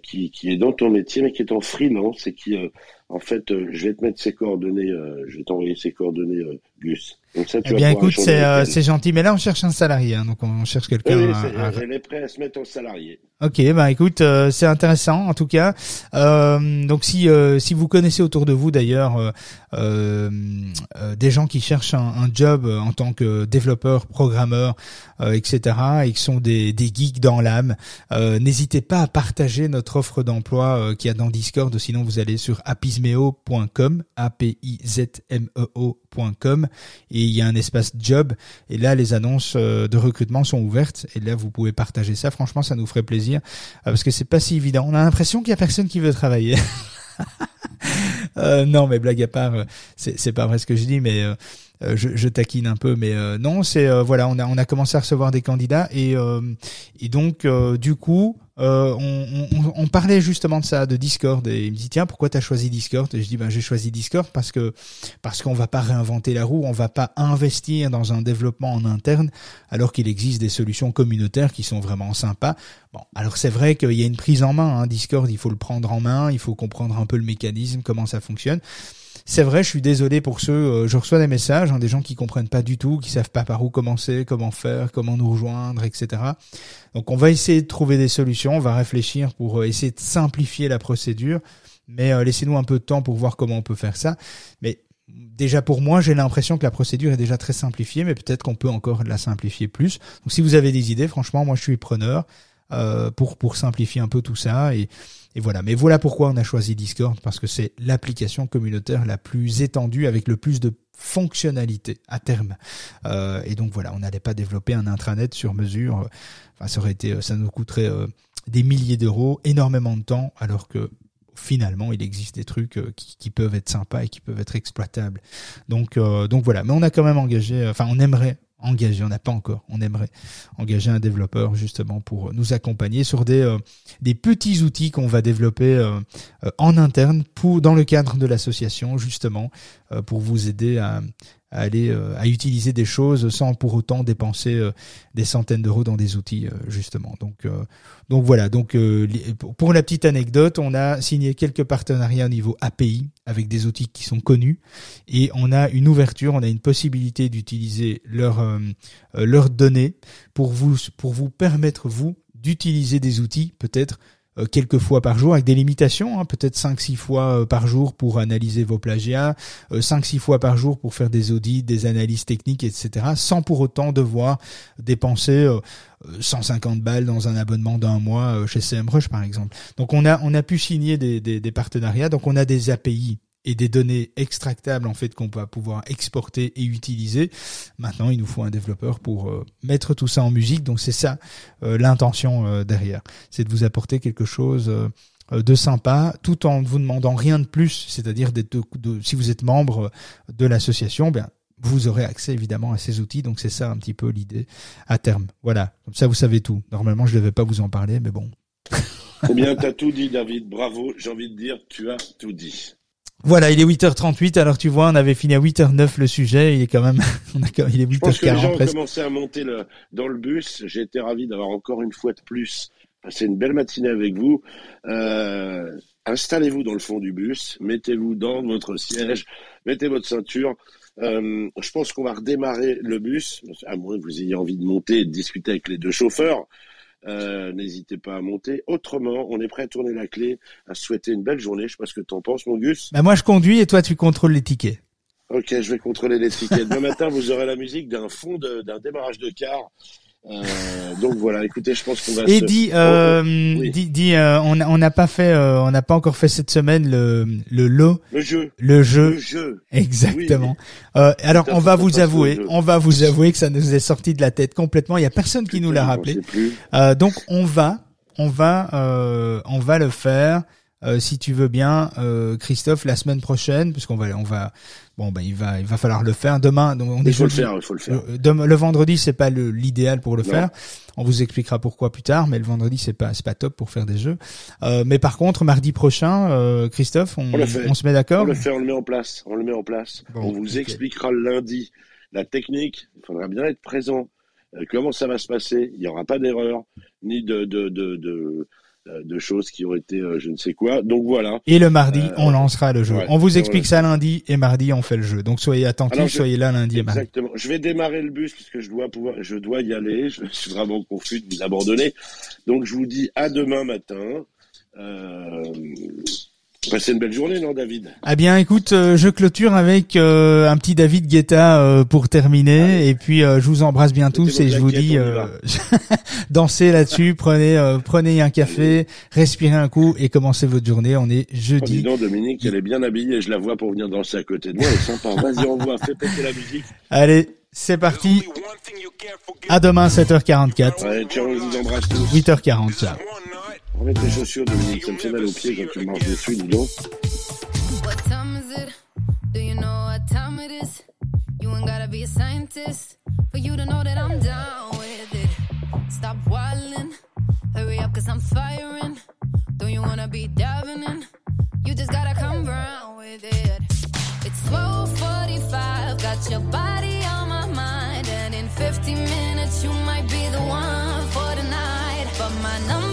qui, qui, est dans ton métier, mais qui est en freelance et qui, euh, en fait, euh, je vais te mettre ses coordonnées, je vais t'envoyer ses coordonnées, Gus. Donc ça, tu eh bien, écoute, c'est gentil, mais là, on cherche un salarié, hein, donc on cherche quelqu'un. Oui, à... elle est prête à se mettre en salarié. Ok, bah écoute, euh, c'est intéressant en tout cas. Euh, donc si euh, si vous connaissez autour de vous d'ailleurs des gens qui cherchent un, un, job en tant que développeur, programmeur, etc. et qui sont des des geeks dans l'âme, n'hésitez pas à partager notre offre d'emploi qui a dans Discord. Sinon vous allez sur apismeo.com, a p i z m e o.com et il y a un espace job et là les annonces de recrutement sont ouvertes et là vous pouvez partager ça. Franchement, ça nous ferait plaisir euh, parce que c'est pas si évident. On a l'impression qu'il y a personne qui veut travailler. euh, non, mais blague à part, euh, c'est pas vrai ce que je dis, mais Euh, je, je, taquine un peu, mais euh, non, c'est euh, voilà, on a on a commencé à recevoir des candidats et et donc du coup. On, on, on, parlait justement de ça, de Discord, et il me dit tiens pourquoi t'as choisi Discord? Et je dis ben j'ai choisi Discord parce que parce qu'on va pas réinventer la roue, on va pas investir dans un développement en interne alors qu'il existe des solutions communautaires qui sont vraiment sympas. Bon, alors c'est vrai qu'il y a une prise en main, hein, Discord, il faut le prendre en main, il faut comprendre un peu le mécanisme, comment ça fonctionne. C'est vrai, je suis désolé pour ceux, euh, je reçois des messages, hein, des gens qui comprennent pas du tout, qui savent pas par où commencer, comment faire, comment nous rejoindre, etc. Donc on va essayer de trouver des solutions, on va réfléchir pour euh, essayer de simplifier la procédure, mais euh, laissez-nous un peu de temps pour voir comment on peut faire ça. Mais déjà pour moi, j'ai l'impression que la procédure est déjà très simplifiée, mais peut-être qu'on peut encore la simplifier plus. Donc si vous avez des idées, franchement, moi je suis preneur euh, pour pour simplifier un peu tout ça et et voilà. Mais voilà pourquoi on a choisi Discord, parce que c'est l'application communautaire la plus étendue avec le plus de fonctionnalités à terme. Euh, et donc voilà, on n'allait pas développer un intranet sur mesure. Enfin, ça aurait été, ça nous coûterait euh, des milliers d'euros, énormément de temps, alors que finalement, il existe des trucs euh, qui, qui, peuvent être sympas et qui peuvent être exploitables. Donc, euh, donc voilà. Mais on a quand même engagé, enfin, on aimerait engager, on n'a pas encore, on aimerait engager un développeur justement pour nous accompagner sur des, euh, des petits outils qu'on va développer euh, euh, en interne pour dans le cadre de l'association justement pour vous aider à, aller euh, à utiliser des choses sans pour autant dépenser euh, des centaines d'euros dans des outils euh, justement. Donc voilà. Pour la petite anecdote, on a signé quelques partenariats au niveau API avec des outils qui sont connus et on a une ouverture, on a une possibilité d'utiliser leurs données pour vous pour vous permettre vous d'utiliser des outils peut-être euh, quelques fois par jour avec des limitations, hein, peut-être 5-6 fois euh, par jour pour analyser vos plagiats, 5-6 euh, fois par jour pour faire des audits, des analyses techniques, etc., sans pour autant devoir dépenser 150 balles dans un abonnement d'un mois chez CMrush par exemple. Donc on a on a pu signer des, des, des partenariats, donc on a des API et des données extractables en fait qu'on va pouvoir exporter et utiliser. Maintenant, il nous faut un développeur pour euh, mettre tout ça en musique. Donc c'est ça euh, l'intention euh, derrière, c'est de vous apporter quelque chose de sympa, tout en ne vous demandant rien de plus. C'est-à-dire d'être de, si vous êtes membre de l'association, bien vous aurez accès évidemment à ces outils. Donc c'est ça un petit peu l'idée à terme. Voilà, comme ça vous savez tout. Normalement, je ne devais pas vous en parler, mais bon. Eh bien, tu as tout dit, David. Bravo. J'ai envie de dire, tu as tout dit. Voilà, il est 8h38, alors tu vois, on avait fini à 8h09 le sujet, il est quand même, on a, il est 8h40 Je pense que les gens ont commencé à monter le, dans le bus, j'ai été ravi d'avoir encore une fois de plus passé une belle matinée avec vous. Euh, installez-vous dans le fond du bus, mettez-vous dans votre siège, mettez votre ceinture. Euh, je pense qu'on va redémarrer le bus, à moins que vous ayez envie de monter et de discuter avec les deux chauffeurs. Euh, n'hésitez pas à monter. Autrement, on est prêt à tourner la clé, à souhaiter une belle journée. Je sais pas ce que tu en penses, mon Gus. Bah moi, je conduis et toi, tu contrôles les tickets. Ok, je vais contrôler les tickets. Demain matin, vous aurez la musique d'un fond d'un démarrage de car euh, donc voilà, écoutez, je pense qu'on va. Et se... dit, euh, dit, euh, on n'a pas fait, euh, on n'a pas encore fait cette semaine le le lot. Le jeu. Le jeu. Le jeu. Exactement. Euh, alors on va vous avouer, on va vous avouer que ça nous est sorti de la tête complètement. Il y a personne qui nous l'a rappelé. donc on va, on va, on va le faire. si tu veux bien, Christophe, la semaine prochaine, puisqu'on va, on va, Bon, ben il va, il va falloir le faire demain. Donc, on il faut le faire, il faut le faire. Le, le vendredi, c'est pas l'idéal pour le faire. On vous expliquera pourquoi plus tard, mais le vendredi, c'est pas, c'est pas top pour faire des jeux. Euh, mais par contre, mardi prochain, euh, Christophe, on, on, se met d'accord? On le fait, on le met en place, on le met en place. on vous expliquera lundi la technique. Il faudra bien être présent. Euh, comment ça va se passer? Il n'y aura pas d'erreur, ni de, de, de, de euh, de choses qui ont été euh, je ne sais quoi. Donc voilà. Et le mardi, euh, on lancera le jeu. on vous explique ça lundi et mardi on fait le jeu. Donc soyez attentifs, soyez là lundi et mardi. Exactement. Je vais démarrer le bus puisque je dois pouvoir, je dois y aller. Je suis vraiment confus de vous abandonner. Donc je vous dis à demain matin. Euh, Passez une belle journée, non, David? Eh bien, écoute, euh, je clôture avec euh, un petit David Guetta euh, pour terminer, et puis je vous embrasse bien tous et je vous dis dansez là-dessus, prenez prenez un café, respirez un coup et commencez votre journée. On est jeudi. Oh, Dominique, elle est bien habillée, je la vois pour venir danser à côté de moi. Elle est sympa. Vas-y, on voit, fais péter la musique. Allez, c'est parti. À demain 7h44. Ouais, tiens, on vous embrasse tous. 8h40. Ciao. Remets tes chaussures, Dominique. Ça me fait mal aux pieds quand tu marches dessus, dis donc. What time is it? Do you know what time it is? You ain't gotta be a scientist for you to know that I'm down with it. Stop whining, hurry up, cause I'm firing. Don't you wanna be diving in? You just gotta come round with it. It's 1245, got your body on my mind. And in 50 minutes, you might be the one for the night. But my number